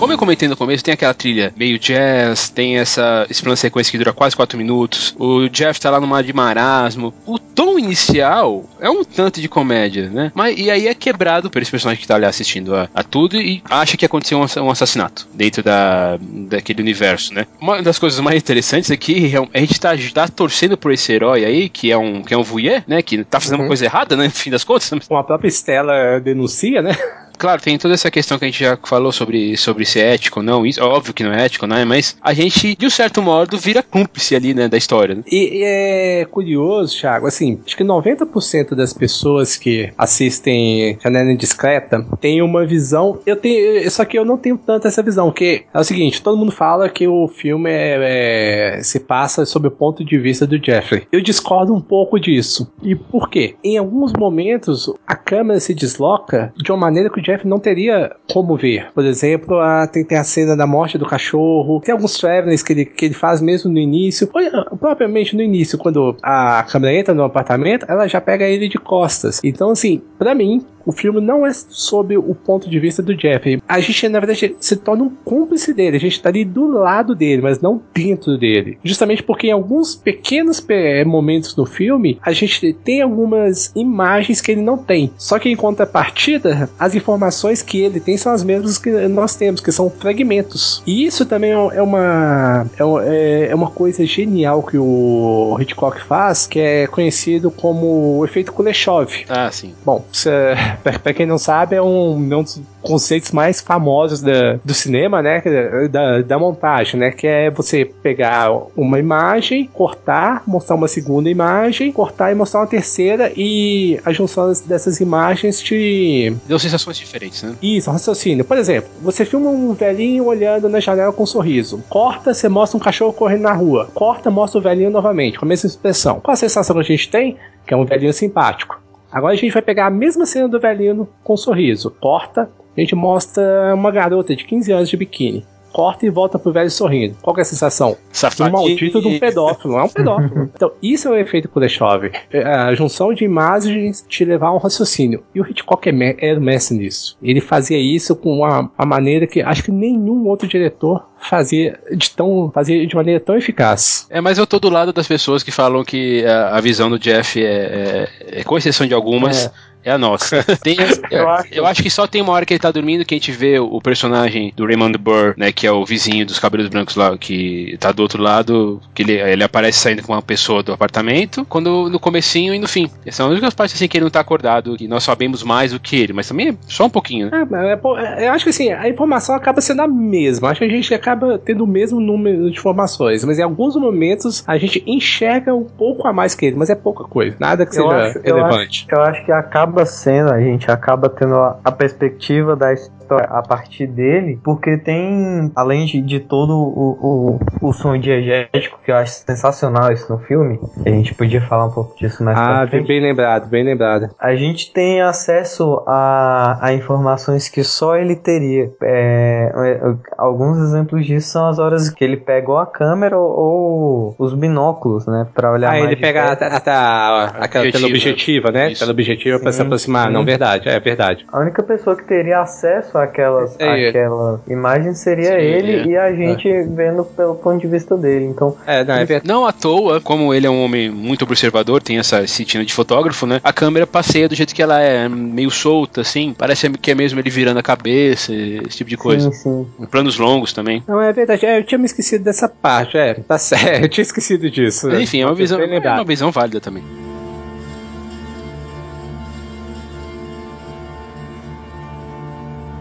Como eu comentei no começo, tem aquela trilha meio jazz, tem essa, esse plano sequência que dura quase 4 minutos. O Jeff tá lá no mar de marasmo. O tom inicial é um tanto de comédia, né? Mas, e aí é quebrado por esse personagem que tá ali assistindo a, a tudo e acha que aconteceu um, um, assassinato dentro da, daquele universo, né? Uma das coisas mais interessantes é que a gente tá, tá torcendo por esse herói aí, que é um, que é um voyeur, né? Que tá fazendo uhum. uma coisa errada, né? No fim das contas. Como a própria Stella denuncia, né? Claro, tem toda essa questão que a gente já falou sobre, sobre se é ético ou não. Isso, óbvio que não é ético, né? Mas a gente, de um certo modo, vira cúmplice ali, né, da história. Né? E, e, é curioso, Thiago, assim, acho que 90% das pessoas que assistem Janela Indiscreta tem uma visão. Eu tenho. Só que eu não tenho tanto essa visão, que é o seguinte: todo mundo fala que o filme é, é, se passa sob o ponto de vista do Jeffrey. Eu discordo um pouco disso. E por quê? Em alguns momentos, a câmera se desloca de uma maneira que o Jeff não teria como ver. Por exemplo, a, tem, tem a cena da morte do cachorro, tem alguns travelings que ele, que ele faz mesmo no início, ou, propriamente no início, quando a câmera entra no apartamento, ela já pega ele de costas. Então, assim, para mim, o filme não é sob o ponto de vista do Jeff. A gente, na verdade, se torna um cúmplice dele. A gente tá ali do lado dele, mas não dentro dele. Justamente porque em alguns pequenos momentos do filme, a gente tem algumas imagens que ele não tem. Só que em contrapartida, as informações que ele tem são as mesmas que nós temos, que são fragmentos. E isso também é uma, é, é uma coisa genial que o Hitchcock faz, que é conhecido como o efeito Kuleshov. Ah, sim. Bom, [LAUGHS] para quem não sabe, é um, é um dos conceitos mais famosos da, do cinema, né? Da, da montagem, né? Que é você pegar uma imagem, cortar, mostrar uma segunda imagem, cortar e mostrar uma terceira, e a junção dessas imagens te. Deu sensações diferentes, né? Isso, raciocínio. Por exemplo, você filma um velhinho olhando na janela com um sorriso. Corta, você mostra um cachorro correndo na rua. Corta, mostra o velhinho novamente, com a mesma expressão. Qual a sensação que a gente tem? Que é um velhinho simpático. Agora a gente vai pegar a mesma cena do velhinho com um sorriso. Corta, a gente mostra uma garota de 15 anos de biquíni corta e volta pro velho sorrindo. Qual é a sensação? Safadinho. Um maldito de um pedófilo, é um pedófilo. [LAUGHS] então, isso é o efeito Kuleshov. É, a junção de imagens te levar a um raciocínio. E o Hitchcock é, é mestre nisso. Ele fazia isso com uma, uma maneira que acho que nenhum outro diretor fazia de tão fazia de maneira tão eficaz. É, mas eu tô do lado das pessoas que falam que a, a visão do Jeff é, é, é com exceção de algumas, é é a nossa. Tem, [LAUGHS] eu, acho. eu, acho. que só tem uma hora que ele tá dormindo que a gente vê o, personagem do Raymond Burr, né? Que é o vizinho dos cabelos brancos lá, que tá do outro lado, que ele, ele aparece saindo com uma pessoa do apartamento, quando no comecinho e no fim. Essas são as únicas partes assim que ele não tá acordado, que nós sabemos mais do que ele, mas também é só um pouquinho, né? É, é, eu acho que assim, a informação acaba sendo a mesma. Acho que a gente acaba tendo o mesmo número de informações, mas em alguns momentos a gente enxerga um pouco a mais que ele, mas é pouca coisa. Nada que eu seja acho, relevante. Eu acho, eu acho que acaba acaba sendo, a gente acaba tendo a, a perspectiva da história a partir dele, porque tem, além de, de todo o, o, o som diegético, que eu acho sensacional isso no filme, a gente podia falar um pouco disso mais Ah, bem, bem lembrado, bem lembrado. A gente tem acesso a, a informações que só ele teria. É, é, alguns exemplos disso são as horas que ele pegou a câmera ou, ou os binóculos, né, para olhar ah, ele pega até aquela tela objetiva, né? Tela objetiva para se aproximar. Sim. Não, verdade, é verdade. A única pessoa que teria acesso àquelas, é, àquela imagem seria ele e a gente é. vendo pelo ponto de vista dele. Então, é, não, é não à toa, como ele é um homem muito observador, tem essa sentido de fotógrafo, né? A câmera passeia do jeito que ela é, meio solta, assim. Parece que é mesmo ele virando a cabeça, esse tipo de coisa. Sim, sim. Planos longos também. Não, é verdade. É, eu tinha me esquecido dessa parte, é. Tá certo, [LAUGHS] eu tinha esquecido disso. Enfim, é uma visão, é uma visão válida também.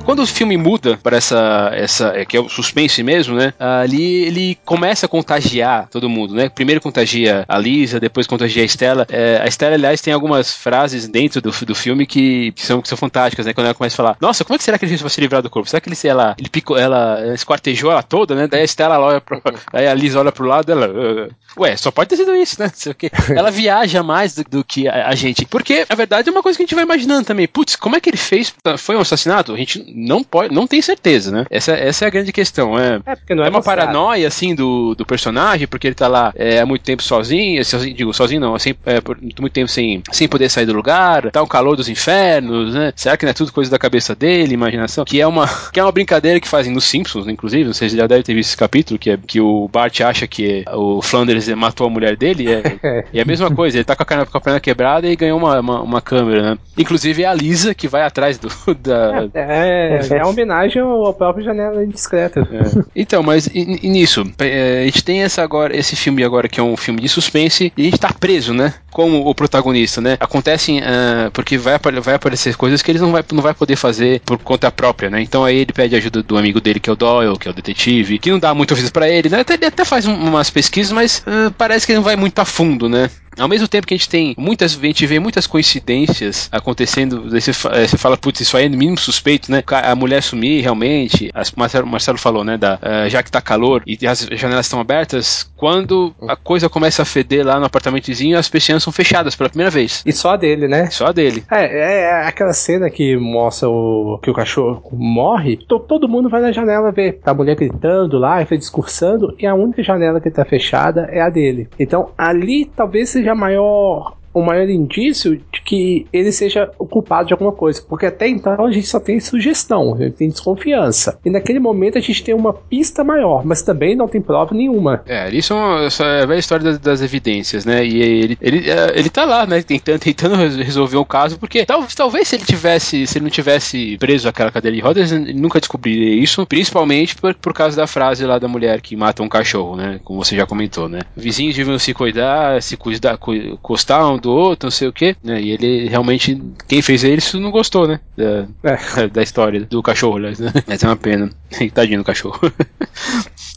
Quando o filme muda para essa, essa é, que é o suspense mesmo, né? Ali ele começa a contagiar todo mundo, né? Primeiro contagia a Lisa, depois contagia a Estela. É, a Estela, aliás, tem algumas frases dentro do, do filme que, que, são, que são fantásticas, né? Quando ela começa a falar, nossa, como é que será que a gente vai se livrar do corpo? Será que ele, ela, ele picou, ela esquartejou ela toda, né? Daí a Estela olha pro, [LAUGHS] aí a Lisa olha pro lado, ela, uh, ué, só pode ter sido isso, né? [LAUGHS] ela viaja mais do, do que a, a, gente. Porque, a verdade, é uma coisa que a gente vai imaginando também. Putz, como é que ele fez? Foi um assassinato? A gente não pode, não tem certeza, né? Essa, essa é a grande questão. É, é, é, é uma paranoia, assim, do, do personagem, porque ele tá lá é, há muito tempo sozinho, sozinho digo, sozinho não, assim, é, por muito tempo sem, sem poder sair do lugar, tá o calor dos infernos, né? Será que não é tudo coisa da cabeça dele, imaginação? Que é uma, [LAUGHS] que é uma brincadeira que fazem nos Simpsons, inclusive, não sei se já deve ter visto esse capítulo, que é que o Bart acha que o Flanders matou a mulher dele, e é, [LAUGHS] e é a mesma coisa, ele tá com a, perna, com a perna quebrada e ganhou uma, uma, uma câmera, né? Inclusive é a Lisa que vai atrás do, [LAUGHS] da, é, é, é homenagem ao próprio Janela Indiscreta. É. Então, mas e, e nisso, é, a gente tem essa agora, esse filme agora que é um filme de suspense e a gente tá preso, né? Como o protagonista, né? Acontecem uh, porque vai, vai aparecer coisas que ele não vai, não vai poder fazer por conta própria, né? Então aí ele pede ajuda do amigo dele que é o Doyle, que é o detetive, que não dá muito ouvido para ele, né? Ele até faz umas pesquisas, mas uh, parece que ele não vai muito a fundo, né? Ao mesmo tempo que a gente tem muitas, a gente vê muitas coincidências acontecendo, você, eh, você fala, putz, isso aí é no mínimo suspeito, né? A mulher sumir realmente, o Marcelo, Marcelo falou, né? Da, uh, já que tá calor e as janelas estão abertas, quando a coisa começa a feder lá no apartamentozinho, as persianas são fechadas pela primeira vez. E só a dele, né? Só a dele. É, é, é aquela cena que mostra o, que o cachorro morre, to, todo mundo vai na janela ver. Tá a mulher gritando lá, e discursando, e a única janela que tá fechada é a dele. Então ali talvez seja seja maior o maior indício de que ele seja o culpado de alguma coisa. Porque até então a gente só tem sugestão, a gente tem desconfiança. E naquele momento a gente tem uma pista maior, mas também não tem prova nenhuma. É, isso é a velha história das, das, evidências, né? E ele, ele, é, ele tá lá, né? Tentando, tentando resolver o caso, porque talvez, talvez se ele tivesse, se ele não tivesse preso aquela cadeira de rodas, ele nunca descobriria isso, principalmente por, por causa da frase lá da mulher que mata um cachorro, né? Como você já comentou, né? Vizinhos deviam se cuidar, se cuidar, costar um do outro, não sei o quê, né? E ele realmente, quem fez isso não gostou, né? Da, é. [LAUGHS] da história do cachorro, né? [LAUGHS] Mas é uma pena. [LAUGHS] Tadinho do cachorro.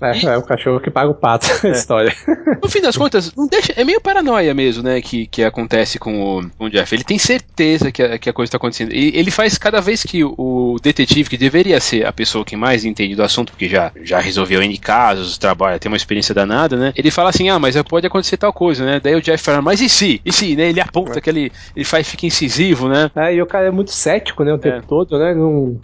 É, e... é o cachorro que paga o pato, a é. história. No fim das contas, não deixa, é meio paranoia mesmo, né? Que, que acontece com o, com o Jeff. Ele tem certeza que a, que a coisa está acontecendo. E ele faz cada vez que o, o detetive, que deveria ser a pessoa que mais entende do assunto, porque já, já resolveu N casos, trabalha, tem uma experiência danada, né? Ele fala assim: ah, mas pode acontecer tal coisa, né? Daí o Jeff fala, mas e se? E se, né? Ele aponta é. que ele, ele faz, fica incisivo, né? É, e o cara é muito cético, né? O tempo é. todo, né?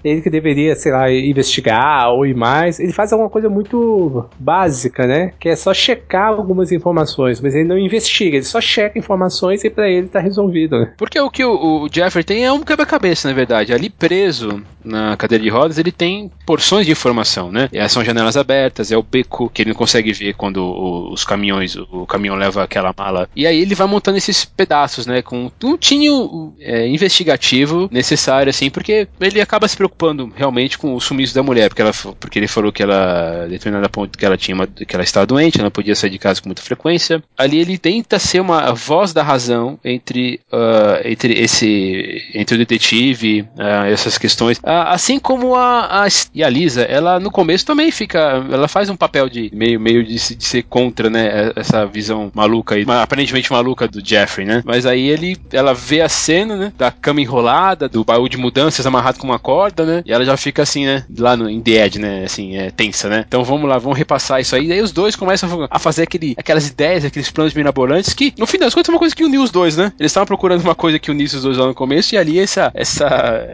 ele que deveria, sei lá, investigar ou ir mais, ele faz alguma coisa muito básica, né? Que é só checar algumas informações, mas ele não investiga, ele só checa informações e para ele tá resolvido. Né? Porque o que o, o Jeffrey tem é um quebra-cabeça, na verdade. Ali preso na cadeira de rodas, ele tem porções de informação, né? E são janelas abertas, é o beco que ele não consegue ver quando o, os caminhões, o, caminhão leva aquela mala. E aí ele vai montando esses pedaços, né? Com um tinho é, investigativo necessário, assim, porque ele acaba se preocupando realmente com o sumiço da mulher, porque, ela, porque ele falou que ela, determinada ponto que ela tinha uma, que ela estava doente, ela não podia sair de casa com muita frequência. Ali ele tenta ser uma voz da razão entre, uh, entre esse, entre o detetive, uh, essas questões. Uh, assim como a, a, e a Lisa, ela no começo também fica, ela faz um papel de meio, meio de, de ser contra, né, essa visão maluca e aparentemente maluca do Jeffrey, né? Mas aí ele, ela vê a cena, né, da cama enrolada, do baú de mudanças amarrado com uma corda, né? E ela já fica assim, né, lá no in the edge, né, assim, é tensa, né? Então vamos lá, vamos repassar isso aí. E aí os dois começam a fazer aquele, aquelas ideias, aqueles planos mirabolantes que, no fim das contas, é uma coisa que uniu os dois, né? Eles estavam procurando uma coisa que unisse os dois lá no começo e ali essa, essa,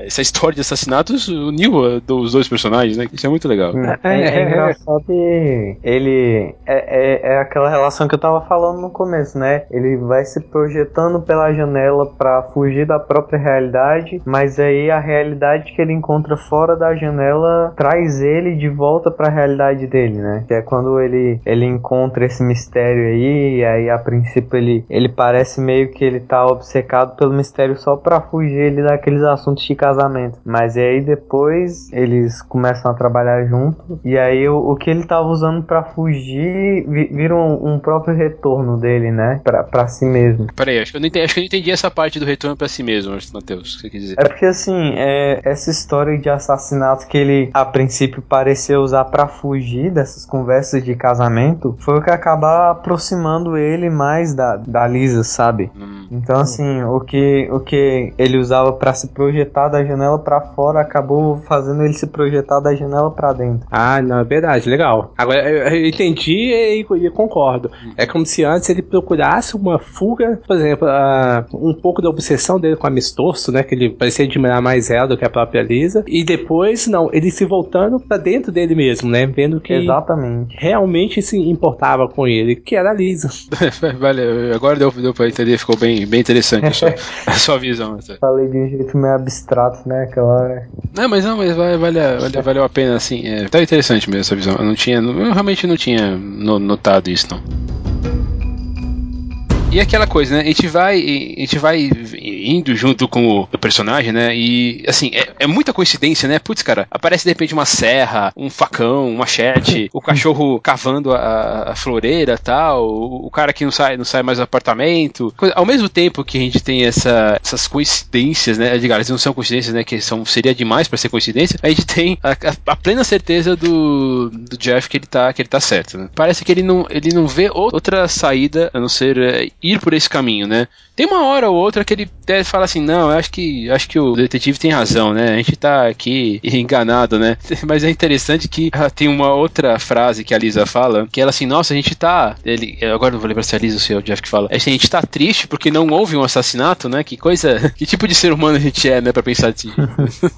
essa história de assassinatos uniu os dois personagens, né? Isso é muito legal. É, é, é, é engraçado que ele é, é, é aquela relação que eu tava falando no começo, né? Ele vai se projetando pela janela para fugir da própria realidade, mas aí a realidade que ele encontra fora da janela traz ele de volta para a realidade dele, né? Que é quando ele ele encontra esse mistério aí, e aí a princípio ele ele parece meio que ele tá obcecado pelo mistério só para fugir ele daqueles assuntos de casamento. Mas aí depois eles começam a trabalhar junto e aí o, o que ele tava usando para fugir vira um, um, próprio retorno dele, né? Pra, si mesmo. Peraí, acho que, eu não entendi, acho que eu não entendi essa parte do retorno para si mesmo, Matheus. que você quer dizer? É porque assim, é, essa história de assassinato que ele a princípio pareceu usar para fugir dessas conversas de casamento foi o que acaba aproximando ele mais da, da Lisa, sabe? Hum. Então assim, o que, o que ele usava para se projetar da janela para fora acabou fazendo ele se projetar da janela para dentro. Ah, não, é verdade, legal. Agora eu entendi e, e concordo. É como se antes ele procurasse uma fuga, por exemplo, uh, um pouco da obsessão dele com a Mistorso, né? Que ele parecia admirar mais ela do que a própria Lisa. E depois, não, ele se voltando para dentro dele mesmo, né? Vendo que Exatamente. realmente se importava com ele, que era a Lisa. [LAUGHS] Valeu, agora deu, deu pra entender, ficou bem, bem interessante a sua, [LAUGHS] a sua visão. Essa. Falei de um jeito meio abstrato, né? Aquela hora. Não, mas não, mas valeu, valeu, valeu a pena, assim. É, tá interessante mesmo essa visão. Eu não tinha, eu realmente não tinha notado isso, não. E aquela coisa, né? A gente vai, a gente vai indo junto com o personagem, né? E assim, é, é muita coincidência, né? Putz, cara, aparece de repente uma serra, um facão, um machete, [LAUGHS] o cachorro cavando a, a floreira tal, o, o, cara que não sai, não sai mais do apartamento. Ao mesmo tempo que a gente tem essa, essas coincidências, né? Diga, elas não são coincidências, né? Que são, seria demais para ser coincidência. A gente tem a, a, a, plena certeza do, do Jeff que ele tá, que ele tá certo, né? Parece que ele não, ele não vê outra saída a não ser é, ir por esse caminho, né? Tem uma hora ou outra que ele até fala assim, não, acho que acho que o detetive tem razão, né? A gente tá aqui [LAUGHS] enganado, né? [LAUGHS] Mas é interessante que tem uma outra frase que a Lisa fala, que ela assim, nossa, a gente tá, ele, agora não vou lembrar se é a Lisa ou se é o Jeff que fala, a gente tá triste porque não houve um assassinato, né? Que coisa, [LAUGHS] que tipo de ser humano a gente é, né? Pra pensar assim.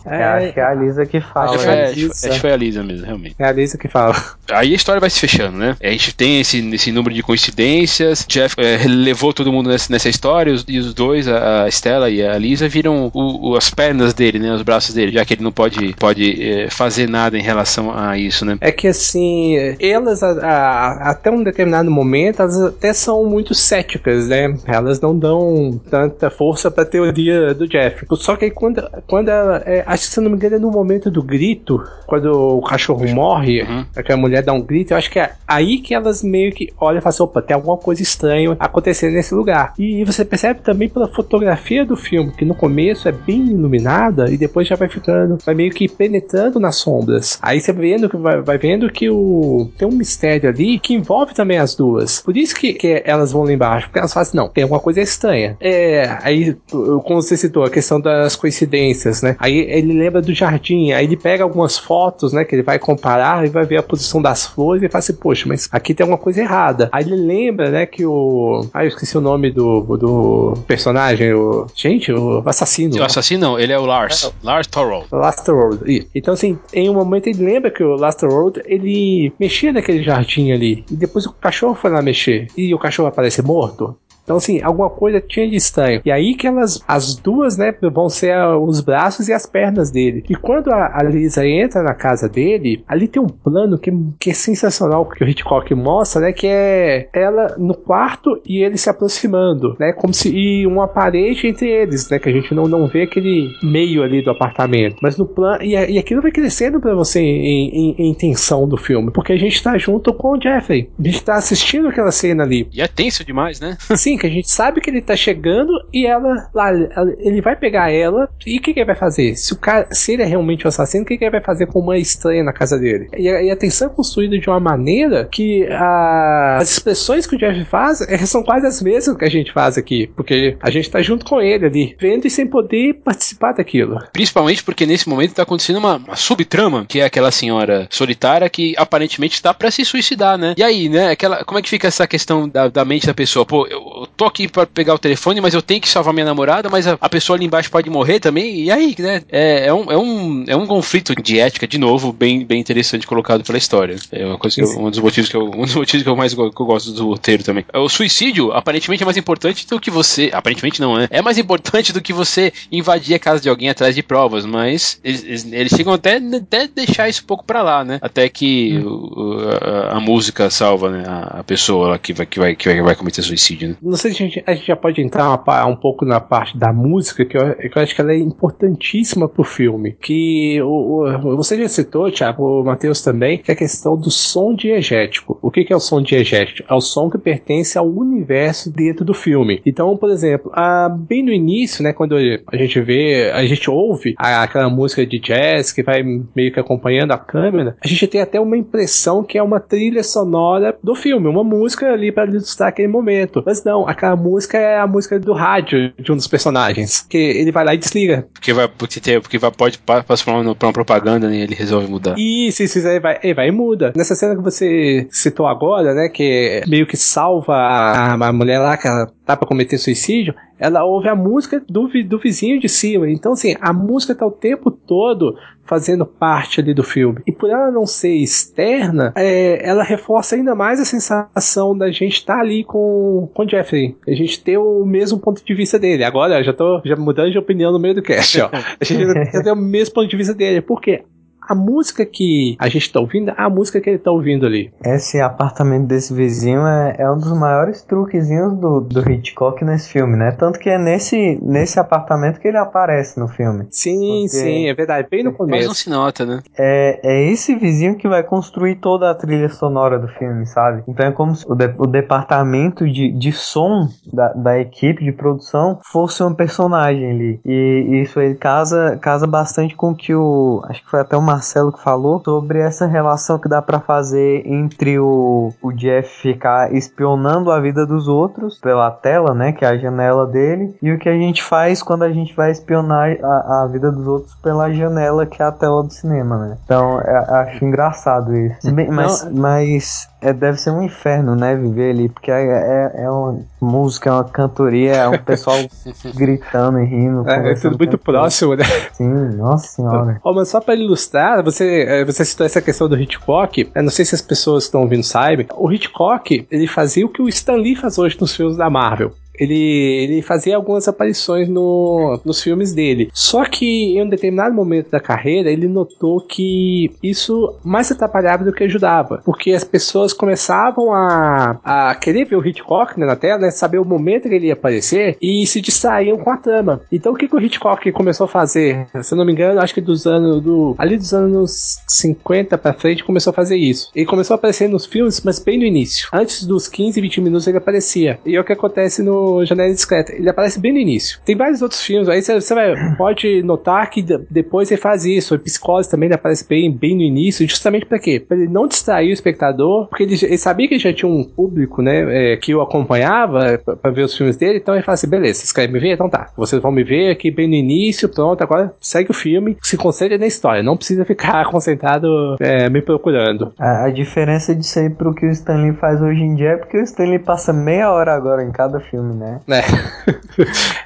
é, acho que é a Lisa que fala. Acho, é, acho, acho que foi a Lisa mesmo, realmente. É a Lisa que fala. Aí a história vai se fechando, né? A gente tem esse, esse número de coincidências, Jeff é, levou todo mundo nessa, nessa história, os, e os dois, a, a Stella e a Lisa, viram o, o, as pernas dele, né? Os braços dele, já que ele não pode, pode é, fazer nada em relação a isso, né? É que assim, elas a, a, até um determinado momento, elas até são muito céticas, né? Elas não dão tanta força pra teoria do Jeff. Só que aí quando, quando ela, é, acho que se não me engano é no momento do grito, quando o cachorro morre, uhum. que a mulher dá um grito, eu acho que é aí que elas meio que olham e falam assim, opa, tem alguma coisa estranha acontecendo nesse lugar. E você percebe também pela fotografia do filme, que no começo é bem iluminada e depois já vai ficando, vai meio que penetrando nas sombras. Aí você vendo que vai, vai vendo que o tem um mistério ali que envolve também as duas. Por isso que, que elas vão lá embaixo, porque elas falam assim, não, tem alguma coisa estranha. É, aí, como você citou, a questão das coincidências, né? Aí ele lembra do jardim, aí ele pega algumas fotos, né, que ele vai comparar e vai ver a posição das flores e fala assim, poxa, mas aqui tem alguma coisa errada. Aí ele lembra, né, que o... Eu esqueci o nome do, do personagem, o... Gente, o assassino. O assassino não, ele é o Lars. É. Lars Thorold. Lars Thorold, Então, assim, em um momento ele lembra que o Lars Thorold, ele mexia naquele jardim ali. E depois o cachorro foi lá mexer. E o cachorro aparece morto. Então, assim, alguma coisa tinha de estranho. E aí que elas, as duas, né, vão ser os braços e as pernas dele. E quando a, a Lisa entra na casa dele, ali tem um plano que, que é sensacional, que o Hitchcock mostra, né, que é ela no quarto e ele se aproximando, né, como se e uma parede entre eles, né, que a gente não, não vê aquele meio ali do apartamento. Mas no plano, e, e aquilo vai crescendo para você em, em, em, tensão do filme, porque a gente tá junto com o Jeffrey. A gente tá assistindo aquela cena ali. E é tenso demais, né? Sim, que a gente sabe que ele tá chegando e ela lá, ele vai pegar ela e o que, que ele vai fazer? Se o cara, se ele é realmente um assassino, o que, que ele vai fazer com uma estranha na casa dele? E a, e a tensão é construída de uma maneira que a, as expressões que o Jeff faz é, são quase as mesmas que a gente faz aqui, porque a gente tá junto com ele ali, vendo e sem poder participar daquilo. Principalmente porque nesse momento tá acontecendo uma, uma subtrama, que é aquela senhora solitária que aparentemente está para se suicidar, né? E aí, né? Aquela, como é que fica essa questão da, da mente da pessoa? Pô, eu, tô aqui para pegar o telefone, mas eu tenho que salvar minha namorada, mas a, a, pessoa ali embaixo pode morrer também. E aí, né? É, é, um, é, um, é um conflito de ética, de novo, bem, bem interessante colocado pela história. É uma coisa que eu, um dos motivos que eu, um dos motivos que eu mais que eu gosto do roteiro também. O suicídio, aparentemente, é mais importante do que você. Aparentemente não, né? É mais importante do que você invadir a casa de alguém atrás de provas, mas eles, eles, eles chegam até, até deixar isso um pouco para lá, né? Até que hum. o, a, a, música salva né? a, a pessoa lá que vai, que vai, que vai, vai cometer suicídio, né? Não sei se a gente, a gente já pode entrar uma, um pouco na parte da música, que eu, que eu acho que ela é importantíssima pro filme. Que o, o você já citou, Thiago, o Matheus também, que é a questão do som diegético. O que, que é o som diegético? É o som que pertence ao universo dentro do filme. Então, por exemplo, a, bem no início, né, quando a gente vê, a gente ouve a, aquela música de jazz que vai meio que acompanhando a câmera, a gente tem até uma impressão que é uma trilha sonora do filme, uma música ali para ilustrar aquele momento. Mas não, aquela música é a música do rádio de um dos personagens. Que ele vai lá e desliga. Porque vai, porque, tem, porque vai, pode passar pra uma, propaganda né, e ele resolve mudar. Isso, isso, isso aí vai, ele vai e muda. Nessa cena que você citou agora, né? Que meio que salva a, a mulher lá que ela tá pra cometer suicídio, ela ouve a música do, do vizinho de cima. Então, assim, a música tá o tempo todo fazendo parte ali do filme. E por ela não ser externa, é, ela reforça ainda mais a sensação da gente estar tá ali com, com o Jeffrey. A gente ter o mesmo ponto de vista dele. Agora, já tô já mudando de opinião no meio do cast, ó. A gente tem o mesmo ponto de vista dele. Por quê? A música que a gente tá ouvindo é a música que ele tá ouvindo ali. Esse apartamento desse vizinho é, é um dos maiores truquezinhos do, do Hitchcock nesse filme, né? Tanto que é nesse, nesse apartamento que ele aparece no filme. Sim, Porque sim, é verdade. Bem no começo. Mas não se nota, né? É, é esse vizinho que vai construir toda a trilha sonora do filme, sabe? Então é como se o, de, o departamento de, de som da, da equipe de produção fosse um personagem ali. E isso aí casa, casa bastante com que o. Acho que foi até uma Marcelo que falou sobre essa relação que dá para fazer entre o, o Jeff ficar espionando a vida dos outros pela tela, né, que é a janela dele, e o que a gente faz quando a gente vai espionar a, a vida dos outros pela janela que é a tela do cinema, né? Então, é, acho engraçado isso. Bem, mas, mas é, deve ser um inferno, né? Viver ali, porque é, é, é uma música, é uma cantoria, é um pessoal [LAUGHS] gritando e rindo. É, é tudo muito próximo, né? Sim, nossa senhora. Oh, mas só pra ilustrar, você, é, você citou essa questão do Hitchcock. Eu não sei se as pessoas que estão ouvindo sabem. O Hitchcock, ele fazia o que o Stan Lee faz hoje nos filmes da Marvel ele, ele fazia algumas aparições no, nos filmes dele. Só que em um determinado momento da carreira, ele notou que isso mais atrapalhava do que ajudava. Porque as pessoas começavam a, a querer ver o Hitchcock né, na tela, né, saber o momento que ele ia aparecer e se distraíam com a trama. Então o que, que o Hitchcock começou a fazer? Se eu não me engano, acho que dos anos do, ali dos anos 50 para frente começou a fazer isso. Ele começou a aparecer nos filmes, mas bem no início. Antes dos 15, 20 minutos ele aparecia. E é o que acontece no Janela Discreta. Ele aparece bem no início. Tem vários outros filmes, aí você pode notar que depois ele faz isso. O Psicose também ele aparece bem, bem no início, justamente para quê? Pra ele não distrair o espectador, porque ele, ele sabia que já tinha um público, né, é, que o acompanhava para ver os filmes dele, então ele fala assim, beleza, vocês querem me ver? Então tá, vocês vão me ver aqui bem no início, pronto, agora segue o filme, se concentre na história, não precisa ficar [LAUGHS] concentrado é, me procurando. A, a diferença disso aí pro que o Stanley faz hoje em dia é porque o Stanley passa meia hora agora em cada filme, né? É.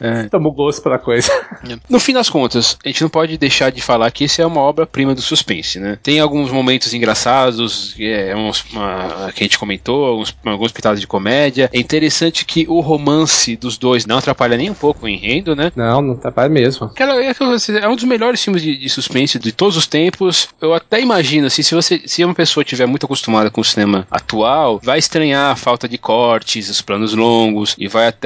[LAUGHS] é. Tamo gosto pela coisa. No fim das contas, a gente não pode deixar de falar que isso é uma obra-prima do suspense, né? Tem alguns momentos engraçados, é, uns, uma, que a gente comentou, alguns, alguns pitados de comédia. É interessante que o romance dos dois não atrapalha nem um pouco o enredo, né? Não, não atrapalha mesmo. Aquela, é, é um dos melhores filmes de, de, suspense de todos os tempos. Eu até imagino, assim, se você se uma pessoa estiver muito acostumada com o cinema atual, vai estranhar a falta de cortes, os planos longos, e vai até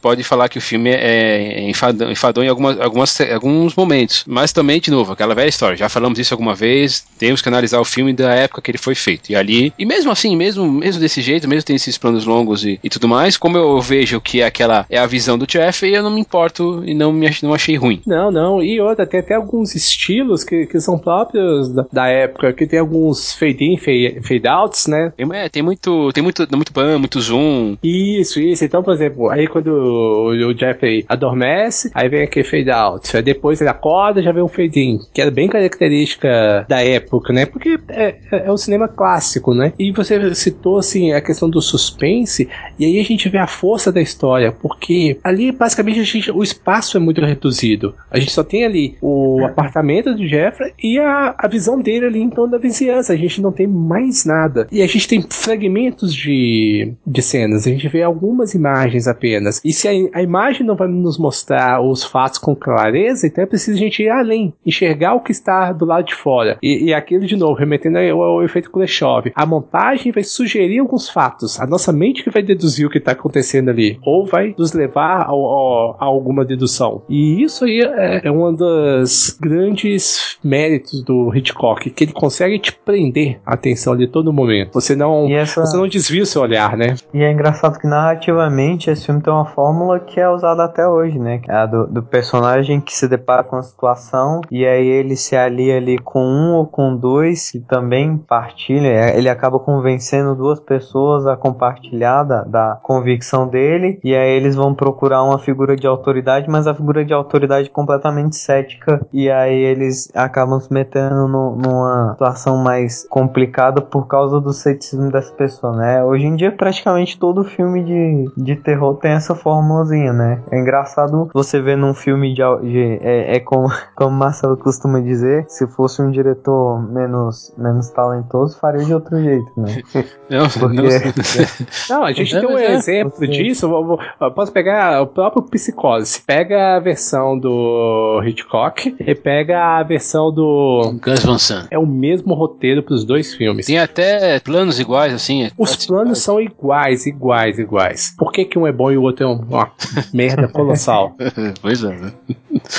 pode falar que o filme é, enfadão, enfadão em algumas, algumas, alguns momentos. Mas também, de novo, aquela velha história. Já falamos isso alguma vez. Temos que analisar o filme da época que ele foi feito. E ali, e mesmo assim, mesmo, mesmo desse jeito, mesmo tendo esses planos longos e, e tudo mais, como eu vejo que é aquela é a visão do Jeff, eu não me importo e não me não achei ruim. Não, não. E outra, tem até alguns estilos que, que são próprios da, da época, que tem alguns fade-in, fade-outs, né? Tem, é, tem muito, tem muito, muito pan, muito zoom. Isso, isso. Então, por exemplo, aí quando o, o Jeffrey adormece, aí vem aquele fade out. Aí depois ele acorda já vem um fade in, que era bem característica da época, né? Porque é, é, é o cinema clássico, né? E você citou assim a questão do suspense, e aí a gente vê a força da história, porque ali basicamente a gente, o espaço é muito reduzido. A gente só tem ali o apartamento do Jeffrey e a, a visão dele ali em torno da vizinhança. A gente não tem mais nada. E a gente tem fragmentos de, de cenas, a gente vê algumas imagens apenas. E se a, a, imagem não vai nos mostrar os fatos com clareza, então é preciso a gente ir além, enxergar o que está do lado de fora. E, e aquilo, de novo, remetendo ao, ao efeito Kuleshov. A montagem vai sugerir alguns fatos, a nossa mente que vai deduzir o que está acontecendo ali, ou vai nos levar ao, ao, a alguma dedução. E isso aí é, é um dos grandes méritos do Hitchcock, que ele consegue te prender a atenção ali todo momento. Você não, essa... você não desvia o seu olhar, né? E é engraçado que narrativamente esse filme tem uma fórmula que é usada até hoje, né? É a do, do, personagem que se depara com a situação e aí ele se alia ali com um ou com dois que também partilha. É, ele acaba convencendo duas pessoas a compartilhar da, da convicção dele e aí eles vão procurar uma figura de autoridade, mas a figura de autoridade completamente cética e aí eles acabam se metendo no, numa situação mais complicada por causa do ceticismo dessa pessoa, né? Hoje em dia praticamente todo filme de, de terror tem essa formulazinha, né? É engraçado você ver num filme de. de é, é como, [LAUGHS] como Marcelo costuma dizer: se fosse um diretor menos, menos talentoso, faria de outro jeito, né? [LAUGHS] Não, Porque... não, [LAUGHS] não a gente tem um é, exemplo você... disso. Eu posso pegar o próprio Psicose. Pega a versão do Hitchcock e pega a versão do. Gus Van Sant. É o mesmo roteiro pros dois filmes. Tem até planos iguais, assim. Os planos são iguais, iguais, iguais. Por que, que um é bom e o outro é uma [LAUGHS] merda colossal? [LAUGHS] pois é, né?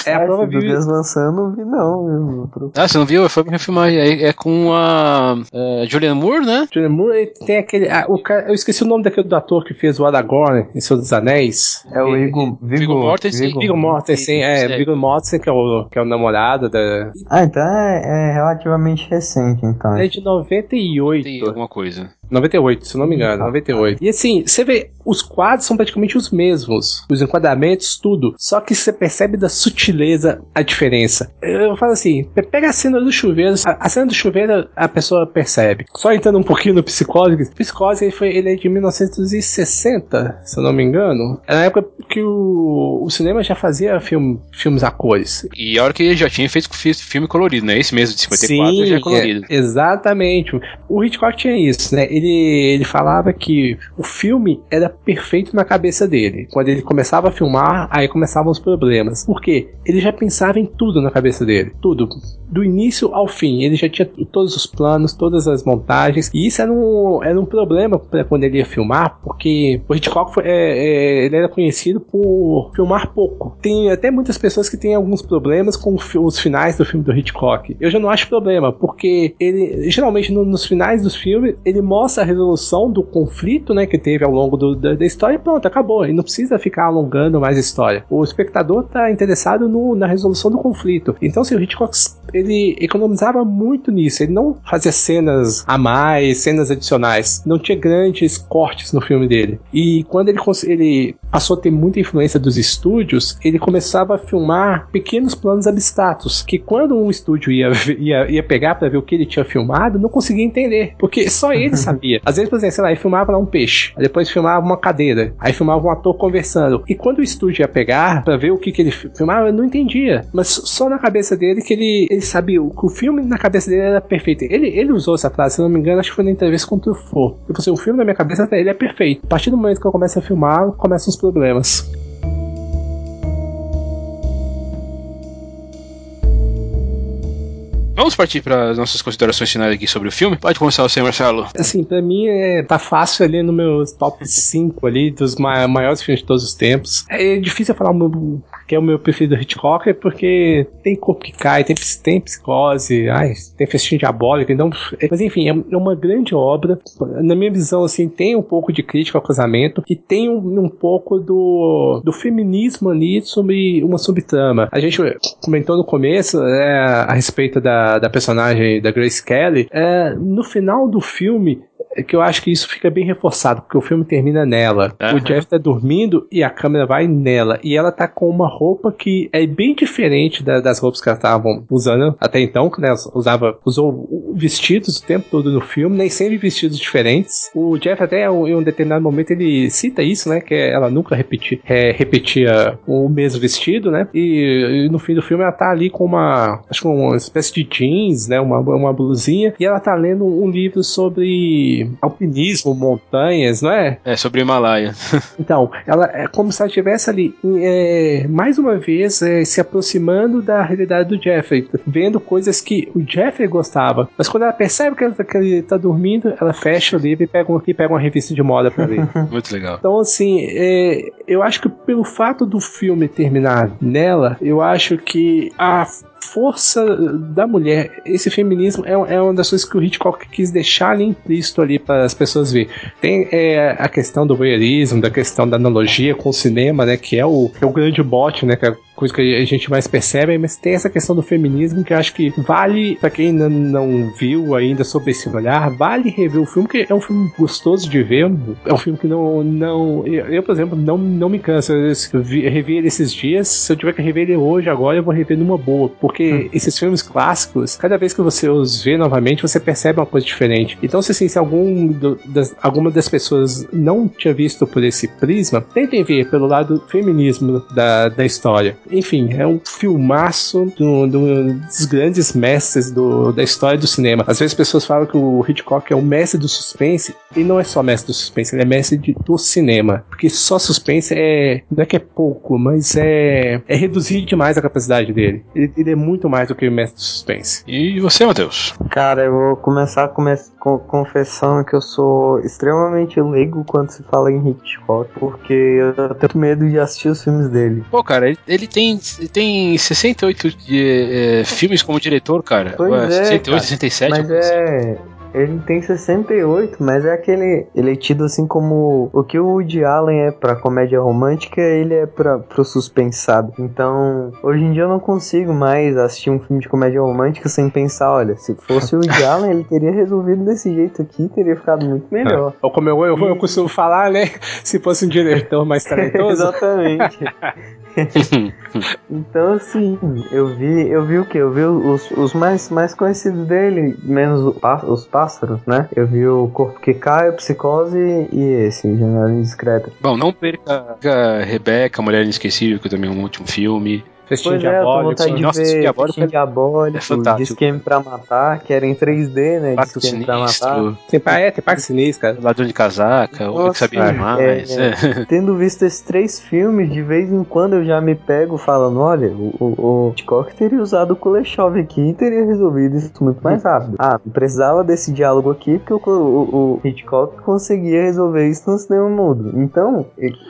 É a prova viva. Do eu não vi, não. Viu? Ah, você não viu? Foi pra refilmar. É, é com a uh, Julianne Moore, né? Julianne Moore tem aquele. Ah, o cara, eu esqueci o nome daquele do ator que fez o Aragorn em Seus dos Anéis. É o Igor. Viggo Mortensen. Viggo Mortensen, é. é. Viggo Mortensen, que é o, que é o namorado da. Ah, então é, é relativamente recente, então. é de 98. Tem alguma coisa. 98, se não me engano, 98. E assim, você vê, os quadros são praticamente os mesmos, os enquadramentos, tudo. Só que você percebe da sutileza a diferença. Eu falo assim, pega a cena do chuveiro, a, a cena do chuveiro a pessoa percebe. Só entrando um pouquinho no Psicose, Psicose ele, foi, ele é de 1960, se eu não me engano. É na época que o, o cinema já fazia filme, filmes a cores. E a hora que ele já tinha feito filme colorido, né? Esse mesmo de 54 Sim, já é colorido. É, exatamente. O Hitchcock tinha isso, né? Ele, ele falava que o filme era perfeito na cabeça dele. Quando ele começava a filmar, aí começavam os problemas. Por quê? Ele já pensava em tudo na cabeça dele. Tudo. Do início ao fim. Ele já tinha todos os planos, todas as montagens. E isso era um, era um problema para quando ele ia filmar, porque o Hitchcock foi, é, é, ele era conhecido por filmar pouco. Tem até muitas pessoas que têm alguns problemas com os finais do filme do Hitchcock. Eu já não acho problema, porque ele geralmente no, nos finais dos filmes ele mostra a resolução do conflito, né, que teve ao longo do, da, da, história e pronto, acabou. E não precisa ficar alongando mais a história. O espectador está interessado no, na resolução do conflito. Então, se o Hitchcock ele economizava muito nisso, ele não fazia cenas a mais, cenas adicionais, não tinha grandes cortes no filme dele. E quando ele, ele passou a ter muita influência dos estúdios, ele começava a filmar pequenos planos abstratos, que quando um estúdio ia, ia, ia pegar para ver o que ele tinha filmado, não conseguia entender, porque só ele [LAUGHS] sabia. Às vezes, por exemplo, sei lá, ele filmava lá um peixe, depois filmava uma cadeira, aí filmava um ator conversando. E quando o estúdio ia pegar para ver o que, que ele filmava, eu não entendia. Mas só na cabeça dele que ele, ele sabia que o filme na cabeça dele era perfeito. Ele, ele usou essa frase, se não me engano, acho que foi na entrevista com o Truffaut. Tipo assim, o filme na minha cabeça ele é perfeito. A partir do momento que eu começo a filmar, começam os problemas. Vamos partir para as nossas considerações finais aqui sobre o filme? Pode começar você, Marcelo. Assim, para mim é, tá fácil ali no meu top 5 ali dos maiores filmes de todos os tempos. É difícil falar um que é o meu preferido Hitchcock, é porque tem corpo que cai, tem, tem psicose, ai, tem festinha diabólica, então, é, mas enfim, é uma grande obra. Na minha visão, assim, tem um pouco de crítica ao casamento e tem um, um pouco do, do feminismo ali sobre uma subtrama. A gente comentou no começo é, a respeito da, da personagem da Grace Kelly. É, no final do filme, é que eu acho que isso fica bem reforçado, porque o filme termina nela. Uhum. O Jeff tá dormindo e a câmera vai nela. E ela tá com uma roupa que é bem diferente da, das roupas que ela estavam usando até então, que né, ela usava, usou vestidos o tempo todo no filme, nem sempre vestidos diferentes. O Jeff até em um determinado momento ele cita isso, né, que ela nunca repetia, é, repetia o mesmo vestido, né, e, e, no fim do filme ela tá ali com uma, acho que uma espécie de jeans, né, uma, uma blusinha, e ela tá lendo um livro sobre alpinismo, montanhas, não é? É, sobre Himalaia. [LAUGHS] então, ela é como se ela estivesse ali, é, mais uma vez, é, se aproximando da realidade do Jeffrey, vendo coisas que o Jeffrey gostava. Mas quando ela percebe que, ela, que ele tá dormindo, ela fecha o livro e pega, um, e pega uma revista de moda pra ler. [LAUGHS] Muito legal. Então, assim, é, eu acho que pelo fato do filme terminar nela, eu acho que a força da mulher. Esse feminismo é, é uma das coisas que o Hitchcock quis deixar ali implícito ali para as pessoas ver. Tem é, a questão do voyeurismo, da questão da analogia com o cinema, né, que é o, é o grande bote, né, que é coisa que a gente mais percebe, mas tem essa questão do feminismo que acho que vale, para quem não viu ainda sobre esse olhar, vale rever o filme, que é um filme gostoso de ver, é um filme que não, não eu, por exemplo, não, não me canso, eu vi, revi ele esses dias, se eu tiver que rever ele hoje, agora, eu vou rever numa boa, porque hum. esses filmes clássicos, cada vez que você os vê novamente, você percebe uma coisa diferente. Então, se, assim, se algum do, das, alguma das pessoas não tinha visto por esse prisma, tentem ver pelo lado feminismo da, da história. Enfim, é um filmaço do, do, dos grandes mestres do, da história do cinema. Às vezes as pessoas falam que o Hitchcock é o mestre do suspense, e não é só mestre do suspense, ele é mestre de, do cinema. Porque só suspense é. Não é que é pouco, mas é. É reduzir demais a capacidade dele. Ele, ele é muito mais do que o mestre do suspense. E você, Matheus? Cara, eu vou começar come confessando que eu sou extremamente leigo quando se fala em Hitchcock, porque eu tenho medo de assistir os filmes dele. Pô, cara, ele, ele tem tem, tem 68 de, é, filmes como diretor, cara. Pois Ué, é, 68, cara. 67. Mas é. Ele tem 68, mas é aquele. Ele é tido assim como. O que o Woody Allen é pra comédia romântica, ele é pra, pro suspense, sabe? Então, hoje em dia eu não consigo mais assistir um filme de comédia romântica sem pensar, olha, se fosse o Woody [LAUGHS] Allen, ele teria resolvido desse jeito aqui, teria ficado muito melhor. Ou como eu, eu, eu costumo falar, né? Se fosse um diretor mais [LAUGHS] talentoso. Exatamente. [LAUGHS] [LAUGHS] então, assim, eu vi, eu vi o que? Eu vi os, os mais, mais conhecidos dele, menos o, os pássaros, né? Eu vi o Corpo que Cai, o Psicose e esse, Janela Indiscreta. Bom, não perca Rebeca, Mulher Inesquecível, que também é um último filme. Festinho Pois é, eu diabólico. vontade de Nossa, ver Diabólico é- Diabólico, é fantástico. Disqueme pra Matar, que era em 3D, né? Pacto Disqueme pra Matar. Sinistro, Tem, é, tem Parque Sinistro, cara. Ladrão de Casaca, o que sabia é, demais. é. é. [LAUGHS] Tendo visto esses três filmes, de vez em quando eu já me pego falando, olha, o, o, o Hitchcock teria usado o Kuleshov aqui e teria resolvido isso muito mais rápido. Ah, precisava desse diálogo aqui porque o, o, o Hitchcock conseguia resolver isso no cinema mudo. Então,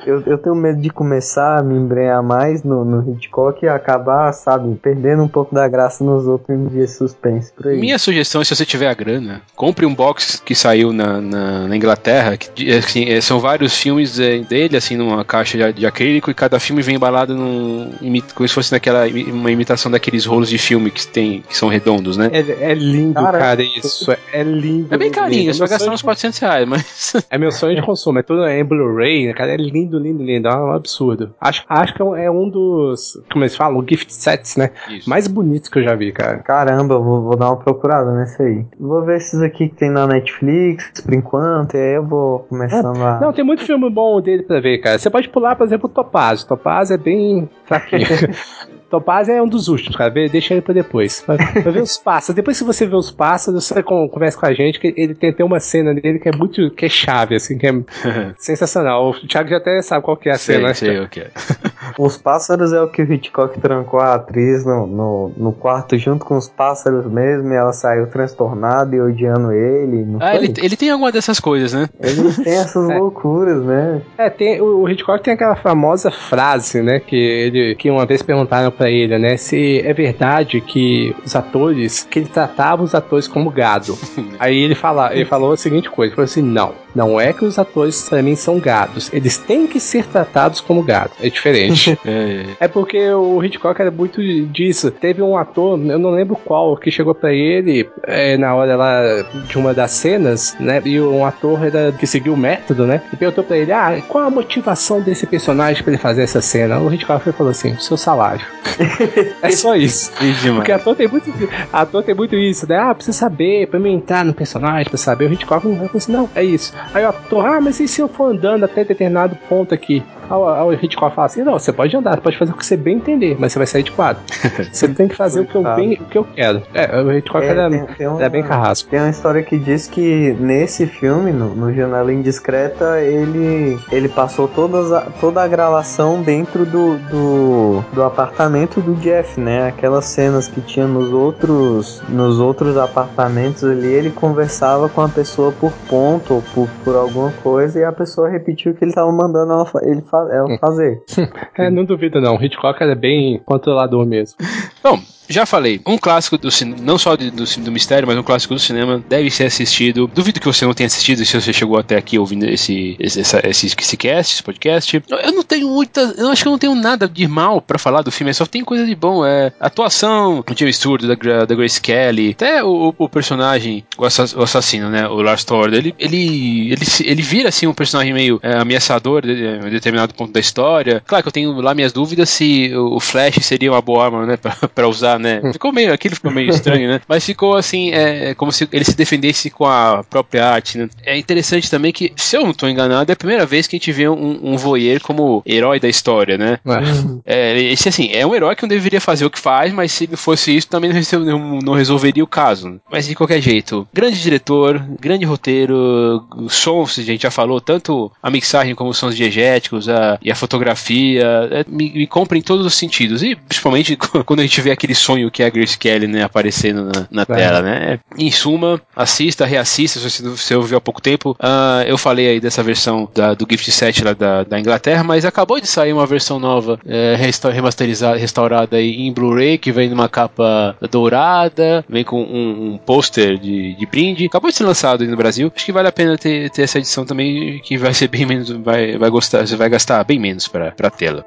eu, eu tenho medo de começar a me embrenhar mais no, no Hitchcock acabar, sabe, perdendo um pouco da graça nos outros de suspense por aí. Minha sugestão é se você tiver a grana, compre um box que saiu na, na, na Inglaterra, que assim, é, são vários filmes é, dele, assim, numa caixa de, de acrílico, e cada filme vem embalado num, como se fosse naquela, uma imitação daqueles rolos de filme que tem, que são redondos, né? É, é lindo, Cara, cara, isso. É lindo. É bem carinho, lindo. você vai É meu gastar uns 400 reais, mas. [LAUGHS] É meu sonho de consumo, é tudo em Blu-ray, né, cara? É lindo, lindo, lindo. É um absurdo. Acho, acho que é um- é dos, como falam, gift sets, né? Isso. Mais bonitos que eu já vi, cara. Caramba, eu vou, vou dar uma procurada nesse aí. Vou ver esses aqui que tem na Netflix, por enquanto, e aí eu vou começando a. Não, tem muito filme bom dele pra ver, cara. Você pode pular, por exemplo, o Topaz. Topaz é bem fraquinho. [LAUGHS] Topaz é um dos últimos, cara. Deixa ele pra depois. Vai, vai ver os [LAUGHS] pássaros. Depois que você vê os pássaros, você con- conversa com a gente, que ele tem, tem uma cena dele que é muito. que é chave, assim, que é [LAUGHS] sensacional. O Thiago já até sabe qual que é a cena, né? sei, sei o que é. [LAUGHS] Os pássaros é o que o Hitchcock trancou a atriz no, no, no quarto junto com os pássaros mesmo, e ela saiu transtornada e odiando ele. Não Ah, ele, ele tem alguma dessas coisas, né? Ele tem essas É. loucuras, né? É, tem, o, o Hitchcock tem aquela famosa frase, né, que ele que uma vez perguntaram pra ele, né, se é verdade que os atores, que ele tratava os atores como gado. [LAUGHS] Aí ele fala, ele falou a seguinte coisa, ele falou assim, não, não é que os atores pra mim são gados, eles têm que ser tratados como gado. É diferente. [LAUGHS] É, É porque o Hitchcock era muito disso. Teve um ator, eu não lembro qual, que chegou pra ele é, na hora lá de uma das cenas, né? E um ator era, que seguiu o método, né? E perguntou pra ele: Ah, qual a motivação desse personagem pra ele fazer essa cena? O Hitchcock falou assim: seu salário. [LAUGHS] é só isso. Porque ator tem muito, ator tem muito isso, né? Ah, precisa saber, pra mim entrar no personagem, pra saber. O Hitchcock não falou assim, não, é isso. Aí o ator, ah, mas e se eu for andando até determinado ponto aqui? Aí o- Hitchcock fala assim, não, você pode andar, pode fazer o que você bem entender, mas você vai sair de quadro. [LAUGHS] Você tem que fazer o que eu, bem, o que eu quero. É, o Hitchcock É, era, tem- tem uma- era bem carrasco. Tem uma história que diz que nesse filme, no, no Janela Indiscreta, ele, ele passou todas a, toda a gravação dentro do, do, do apartamento do Jeff, né? Aquelas cenas que tinha nos outros, nos outros apartamentos ali, ele conversava com a pessoa por ponto ou por, por alguma coisa e a pessoa repetiu o que ele tava mandando ela, fa- ele fa- ela fazer. [LAUGHS] É, não duvido não, o Hitchcock era bem controlador mesmo. Bom, já falei, um clássico do cinema, não só de- do, do mistério, mas um clássico do cinema, deve ser assistido. Duvido que você não tenha assistido se você chegou até aqui ouvindo esse, esse, esse, esse cast, esse podcast. Eu não tenho muita. Eu acho que eu não tenho nada de mal pra falar do filme, só tem coisa de bom. É atuação, o James Stewart, da, da Grace Kelly, até o, o personagem, o, assa- o assassino, né? O Lars Thor, ele, ele, ele, ele vira assim um personagem meio é, ameaçador em determinado ponto da história. Claro que eu tenho lá minhas dúvidas se o Flash seria uma boa arma, né? [LAUGHS] Pra, pra usar, né? Ficou meio. Aquilo ficou meio estranho, né? Mas ficou assim, é, como se ele se defendesse com a própria arte, né? É interessante também que, se eu não tô enganado, é a primeira vez que a gente vê um, um voyeur como herói da história, né? É, esse assim, é um herói que não deveria fazer o que faz, mas se não fosse isso, também não, resol- não- não resolveria o caso. Mas de qualquer jeito, grande diretor, grande roteiro, sons, a gente já falou, tanto a mixagem como os sons diegéticos a, e a fotografia, é, me, me compra em todos os sentidos. E principalmente [LAUGHS] quando a gente vê aquele som sonho que é a Grace Kelly, né, aparecendo na, na tela, né? Em suma, assista, reassista, se você ouviu há pouco tempo. Uh, eu falei aí dessa versão da, do Gift Set lá da, da Inglaterra, mas acabou de sair uma versão nova, é, remasterizada, restaurada aí em Blu-ray, que vem numa capa dourada, vem com um, um pôster de, de brinde. Acabou de ser lançado aí no Brasil. Acho que vale a pena ter, ter essa edição também, que vai ser bem menos, vai, vai gostar, você vai gastar bem menos para tê-la.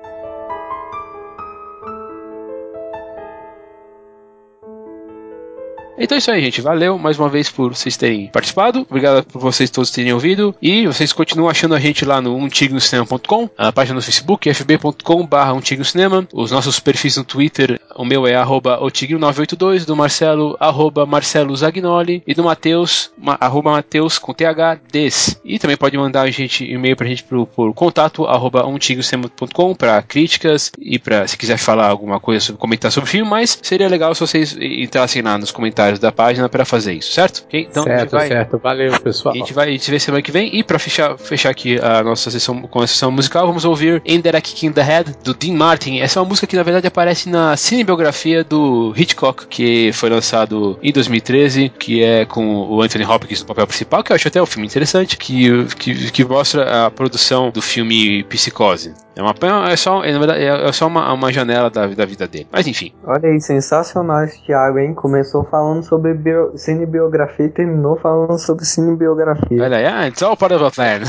Então é isso aí, gente. Valeu mais uma vez por vocês terem participado. Obrigado por vocês todos terem ouvido. E vocês continuam achando a gente lá no umtignocinema.com, a página no Facebook, fb.com.br umtignocinema, os nossos perfis no Twitter, o meu é arroba otigno982, do Marcelo, arroba Marcelo Zagnoli, e do Matheus, arroba Matheus com THDs. E também pode mandar a gente e-mail pra gente por, por contato, arroba umtignocinema.com, pra críticas e pra se quiser falar alguma coisa, comentar sobre o filme, mas seria legal se vocês entrassem lá nos comentários comentários da página para fazer isso, certo? Okay? Então, certo, vai, certo. Valeu, pessoal. A gente vai se ver semana que vem. E para fechar, fechar aqui a nossa sessão com a sessão musical, vamos ouvir Ender a Kick in the Head, do Dean Martin. Essa é uma música que, na verdade, aparece na cinebiografia do Hitchcock, que foi lançado em 2013, que é com o Anthony Hopkins no papel principal, que eu acho até um filme interessante, que, que, que mostra a produção do filme Psicose. É, uma, é só, é, verdade, é, é só uma, uma janela da, da vida dele. Mas enfim. Olha aí, sensacional esse Thiago, hein? Começou falando sobre bio, cinebiografia e terminou falando sobre cinebiografia. Olha aí, ah, it's all part of a plan.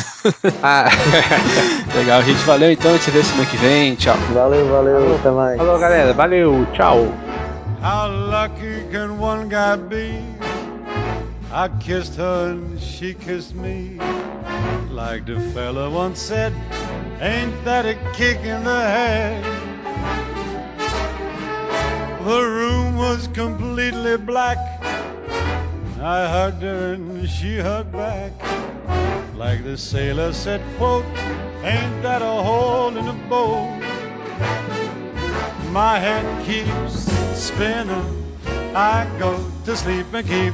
ah. [LAUGHS] Legal, gente. Valeu então. A gente se vê semana que vem. Tchau. Valeu, valeu. Falou. Até mais. Falou, galera. Valeu. Tchau. How lucky can one guy be? I kissed her and she kissed me. Like the fella once said, ain't that a kick in the head? The room was completely black. I hugged her and she hugged back. Like the sailor said, quote, ain't that a hole in the boat? My head keeps spinning. I go to sleep and keep